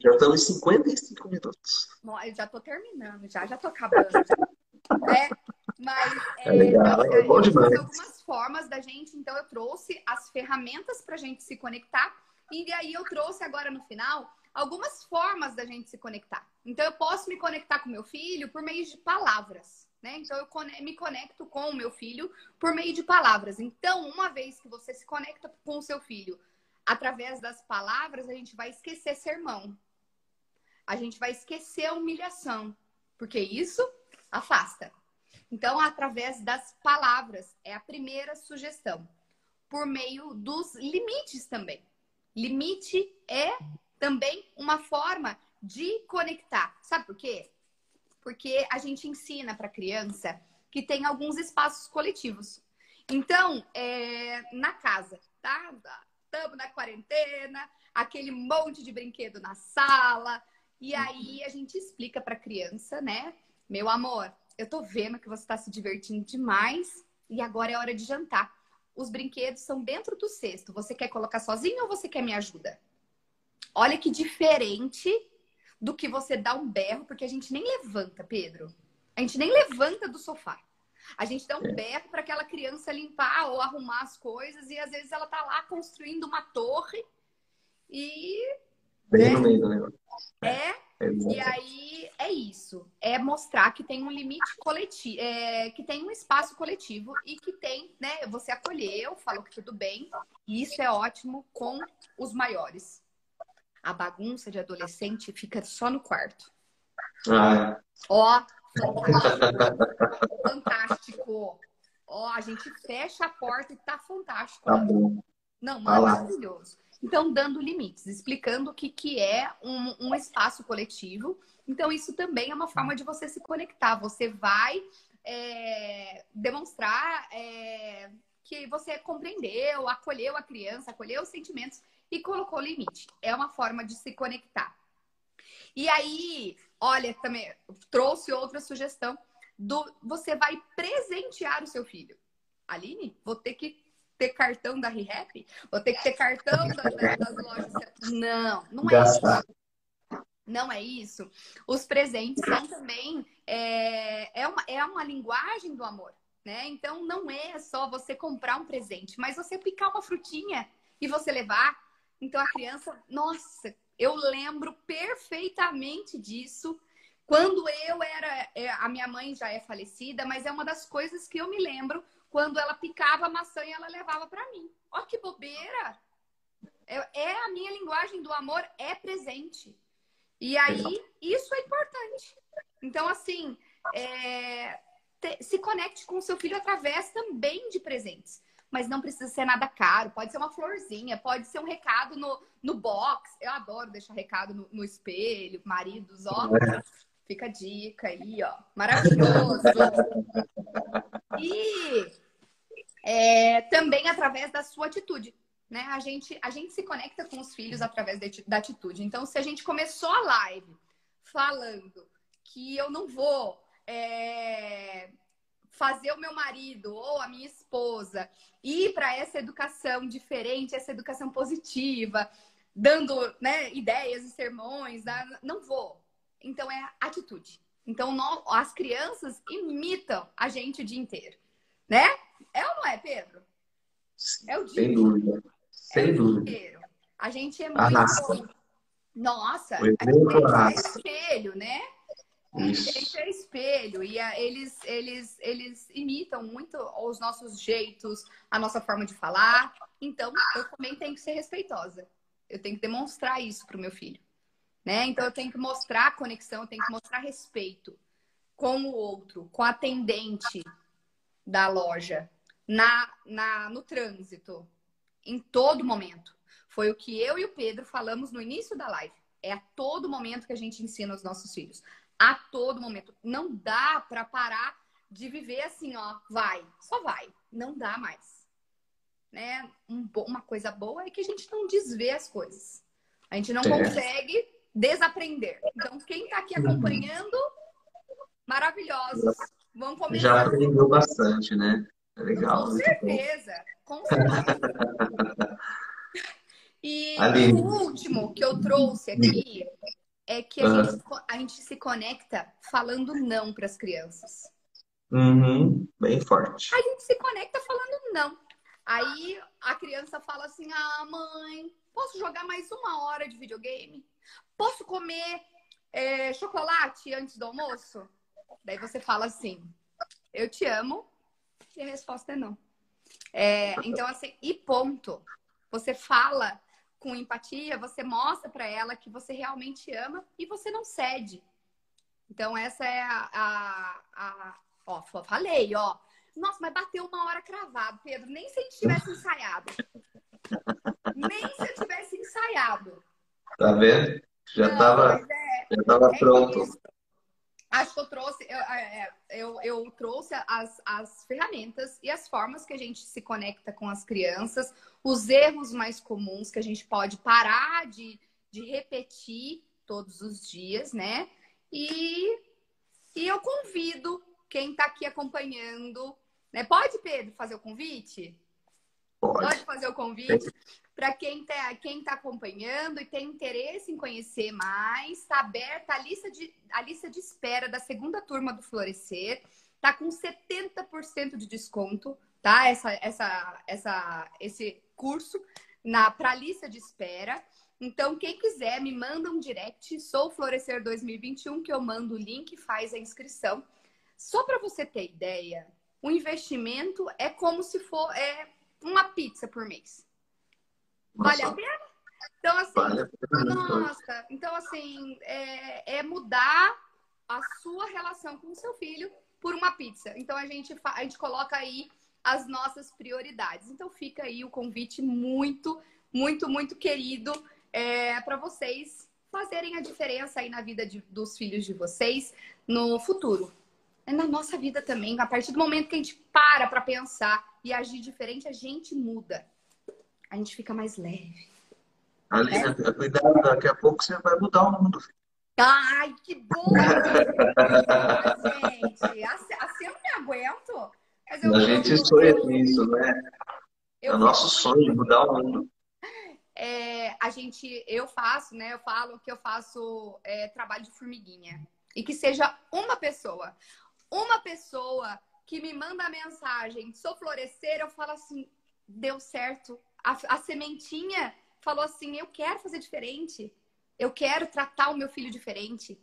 Já estamos em 55 minutos. Bom, eu já estou terminando, já, já estou acabando. é, mas é, é legal, é bom demais. algumas formas da gente, então eu trouxe as ferramentas para a gente se conectar. E aí eu trouxe agora no final algumas formas da gente se conectar. Então eu posso me conectar com meu filho por meio de palavras. Né? Então eu me conecto com o meu filho por meio de palavras. Então, uma vez que você se conecta com o seu filho através das palavras, a gente vai esquecer sermão. A gente vai esquecer a humilhação, porque isso afasta. Então, através das palavras, é a primeira sugestão. Por meio dos limites também. Limite é também uma forma de conectar. Sabe por quê? Porque a gente ensina para a criança que tem alguns espaços coletivos. Então, é, na casa, tá? Estamos na quarentena, aquele monte de brinquedo na sala. E aí a gente explica para a criança, né? Meu amor, eu tô vendo que você está se divertindo demais e agora é hora de jantar. Os brinquedos são dentro do cesto. Você quer colocar sozinho ou você quer me ajuda? Olha que diferente do que você dar um berro, porque a gente nem levanta, Pedro. A gente nem levanta do sofá. A gente dá um é. berro para aquela criança limpar ou arrumar as coisas e às vezes ela tá lá construindo uma torre e bem né? no meio do negócio. É, e aí é isso. É mostrar que tem um limite coletivo, é, que tem um espaço coletivo e que tem, né? Você acolheu, falou que tudo bem. E isso é ótimo com os maiores. A bagunça de adolescente fica só no quarto. Ah. Ó, fantástico. fantástico. Ó, a gente fecha a porta e tá fantástico. Tá bom. Não, maravilhoso. Então, dando limites, explicando o que, que é um, um espaço coletivo. Então, isso também é uma forma de você se conectar. Você vai é, demonstrar é, que você compreendeu, acolheu a criança, acolheu os sentimentos e colocou limite. É uma forma de se conectar. E aí, olha, também trouxe outra sugestão do você vai presentear o seu filho. Aline, vou ter que ter cartão da ReHap? Vou ter que ter cartão das, das lojas. Não, não é isso. Não é isso. Os presentes são também é, é, uma, é uma linguagem do amor, né? Então não é só você comprar um presente, mas você picar uma frutinha e você levar. Então a criança, nossa, eu lembro perfeitamente disso. Quando eu era, é, a minha mãe já é falecida, mas é uma das coisas que eu me lembro quando ela picava a maçã e ela levava para mim. Ó que bobeira! É, é, a minha linguagem do amor é presente. E aí, isso é importante. Então, assim, é, te, se conecte com o seu filho através também de presentes. Mas não precisa ser nada caro. Pode ser uma florzinha, pode ser um recado no, no box. Eu adoro deixar recado no, no espelho, maridos, ó. Fica a dica aí, ó. Maravilhoso. E é, também através da sua atitude. Né? A, gente, a gente se conecta com os filhos através da atitude. Então, se a gente começou a live falando que eu não vou é, fazer o meu marido ou a minha esposa ir para essa educação diferente, essa educação positiva, dando né, ideias e sermões, não vou. Então, é atitude. Então, nós, as crianças imitam a gente o dia inteiro, né? É ou não é, Pedro? É o dia. Sem dúvida. Sem é dúvida. Inteiro. A gente é muito. Nossa, a gente é espelho, né? Isso. É espelho e a, eles, eles, eles imitam muito os nossos jeitos, a nossa forma de falar. Então, eu também tenho que ser respeitosa. Eu tenho que demonstrar isso para o meu filho. Né? Então, eu tenho que mostrar conexão, eu tenho que mostrar respeito com o outro, com a atendente da loja, na, na, no trânsito, em todo momento. Foi o que eu e o Pedro falamos no início da live. É a todo momento que a gente ensina os nossos filhos. A todo momento. Não dá para parar de viver assim, ó, vai, só vai. Não dá mais. Né? Um, uma coisa boa é que a gente não desvê as coisas. A gente não é. consegue desaprender. Então, quem está aqui acompanhando, maravilhosos. Vamos começar. Já aprendeu bastante, né? É legal. Com certeza. Com certeza. [laughs] E Ali. o último que eu trouxe aqui é que a, uhum. gente, a gente se conecta falando não para as crianças. Uhum. Bem forte. A gente se conecta falando não. Aí a criança fala assim: Ah, mãe, posso jogar mais uma hora de videogame? Posso comer é, chocolate antes do almoço? Daí você fala assim: Eu te amo. E a resposta é não. É, então, assim, e ponto. Você fala com empatia, você mostra para ela que você realmente ama e você não cede. Então, essa é a, a, a. Ó, falei, ó. Nossa, mas bateu uma hora cravado, Pedro. Nem se a gente tivesse ensaiado. Nem se eu tivesse ensaiado. Tá vendo? Já estava é, já tava é pronto. Isso. Acho que eu trouxe, eu, é, é, eu, eu, trouxe as, as ferramentas e as formas que a gente se conecta com as crianças, os erros mais comuns que a gente pode parar de, de repetir todos os dias, né? E, e eu convido quem está aqui acompanhando, né? Pode, Pedro, fazer o convite? Pode, Pode fazer o convite para quem está quem tá acompanhando e tem interesse em conhecer mais. Está aberta a lista, de, a lista de espera da segunda turma do Florescer. Está com 70% de desconto, tá? Essa, essa, essa, esse curso para a lista de espera. Então, quem quiser, me manda um direct. Sou Florescer 2021, que eu mando o link e faz a inscrição. Só para você ter ideia, o investimento é como se for é uma pizza por mês. Vale a pena? Então, assim, vale nossa, então, assim, é, é, mudar a sua relação com o seu filho por uma pizza. Então, a gente, a gente coloca aí as nossas prioridades. Então, fica aí o convite muito, muito, muito querido é, para vocês fazerem a diferença aí na vida de, dos filhos de vocês no futuro. É na nossa vida também. A partir do momento que a gente para para pensar e agir diferente, a gente muda a gente fica mais leve. Alina, é? cuidado, daqui a pouco você vai mudar o mundo. Ai, que bom! [laughs] gente, assim, assim eu não me aguento. Eu, a gente sonha com isso, né? é o nosso sonho, mudar o mundo. [laughs] É, a gente, eu faço, né? Eu falo que eu faço é, trabalho de formiguinha. E que seja uma pessoa. Uma pessoa que me manda a mensagem, sou florescer, eu falo assim, deu certo, a, a sementinha falou assim: eu quero fazer diferente. Eu quero tratar o meu filho diferente.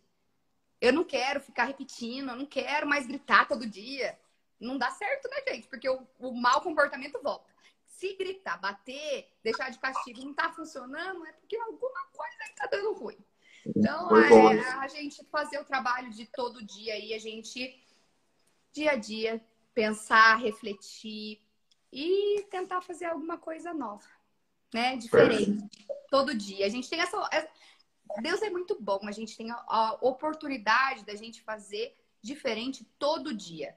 Eu não quero ficar repetindo, eu não quero mais gritar todo dia. Não dá certo, né, gente? Porque o, o mau comportamento volta. Se gritar, bater, deixar de castigo não tá funcionando, é porque alguma coisa tá dando ruim. Então, é, a gente fazer o trabalho de todo dia aí, a gente, dia a dia, pensar, refletir, e tentar fazer alguma coisa nova, né? Diferente. Todo dia. A gente tem essa. Deus é muito bom, a gente tem a oportunidade da gente fazer diferente todo dia.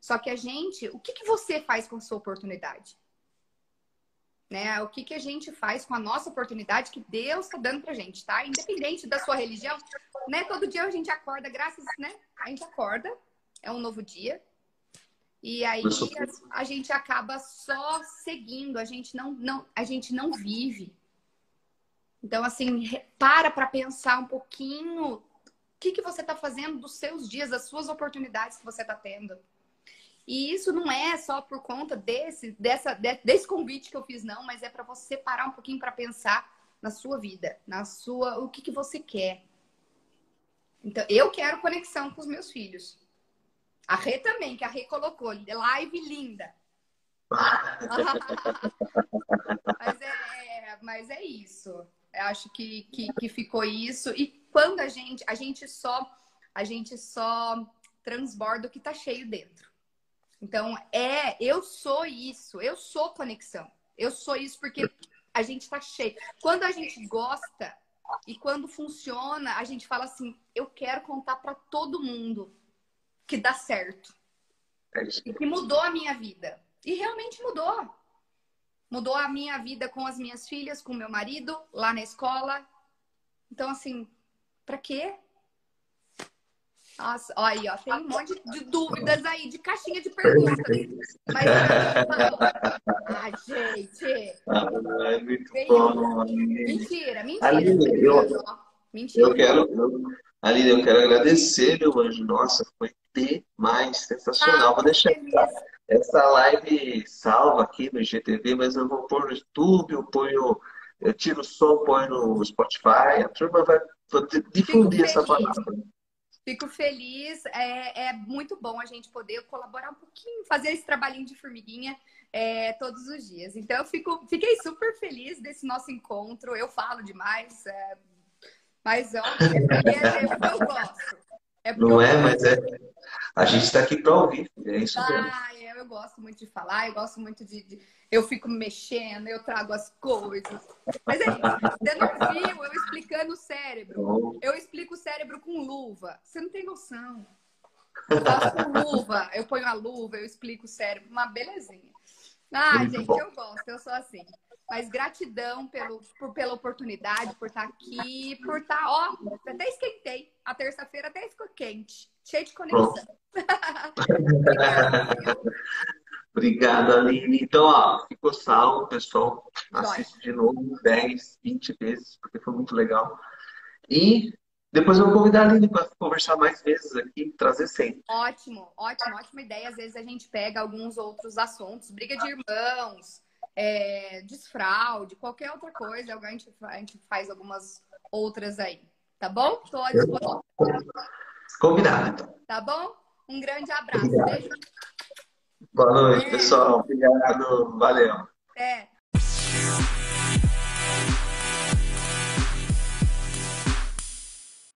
Só que a gente, o que, que você faz com a sua oportunidade? Né? O que, que a gente faz com a nossa oportunidade que Deus está dando pra gente, tá? Independente da sua religião, né? Todo dia a gente acorda, graças, né? A gente acorda, é um novo dia, e aí a, a, gente acaba só seguindo, a gente não, não, a gente não vive. Então, assim, para para pensar um pouquinho o que, que você está fazendo dos seus dias, das suas oportunidades que você está tendo. E isso não é só por conta desse, dessa, desse convite que eu fiz, não, mas é para você parar um pouquinho para pensar na sua vida, na sua, o que, que você quer. Então, eu quero conexão com os meus filhos. A Rê também, que a Rê colocou. Live linda. [laughs] mas, é, mas é isso. Eu acho que, que, que ficou isso. E quando a gente, a gente só, a gente só transborda o que tá cheio dentro. Então, é, eu sou isso, eu sou conexão. Eu sou isso porque a gente tá cheio. Quando a gente gosta e quando funciona, a gente fala assim: eu quero contar para todo mundo que dá certo. E que mudou a minha vida. E realmente mudou. Mudou a minha vida com as minhas filhas, com meu marido, lá na escola. Então, assim, para quê? Nossa, olha aí, ó, tem um monte de dúvidas aí, de caixinha de perguntas. Mas, ah, gente. Ah, é muito bom. Mentira, mentira. Aline, eu, mentira. Eu quero, eu, Aline, eu quero agradecer, meu anjo. Nossa, foi demais, sensacional. Ah, Vou deixar essa, essa live salva aqui no IGTV, mas eu vou pôr no YouTube, eu ponho, eu tiro o som, ponho no Spotify, a turma vai difundir essa palavra. Fico feliz. É, é, muito bom a gente poder colaborar um pouquinho, fazer esse trabalhinho de formiguinha é, todos os dias. Então, eu fico, fiquei super feliz desse nosso encontro. Eu falo demais, é, mas ó, é porque é eu gosto. É Não é, mas é. A gente está aqui para ouvir. É isso mesmo. Ah, eu, eu gosto muito de falar, eu gosto muito de, de, Eu fico mexendo, eu trago as coisas. Mas é você não viu eu explicando o cérebro. Eu explico o cérebro com luva. Você não tem noção. Eu faço luva, eu ponho a luva, eu explico o cérebro. Uma belezinha. Ah, muito gente, bom. eu gosto, eu sou assim. Mas gratidão pelo, por, pela oportunidade, por estar aqui, por estar, ó, até esquentei. A terça-feira até ficou quente, cheio de conexão. [laughs] Obrigado, Aline. Então, ó, ficou salvo, pessoal. Assiste de novo 10, 20 vezes, porque foi muito legal. E depois eu vou convidar a Aline para conversar mais vezes aqui, trazer sempre. Ótimo, ótimo, ótima ideia. Às vezes a gente pega alguns outros assuntos, briga de irmãos, é, desfraude, qualquer outra coisa, a gente, a gente faz algumas outras aí. Tá bom? Estou à disposição. Combinado, então. Tá bom? Um grande abraço. Beijo. Boa noite, pessoal. Obrigado. Valeu. É.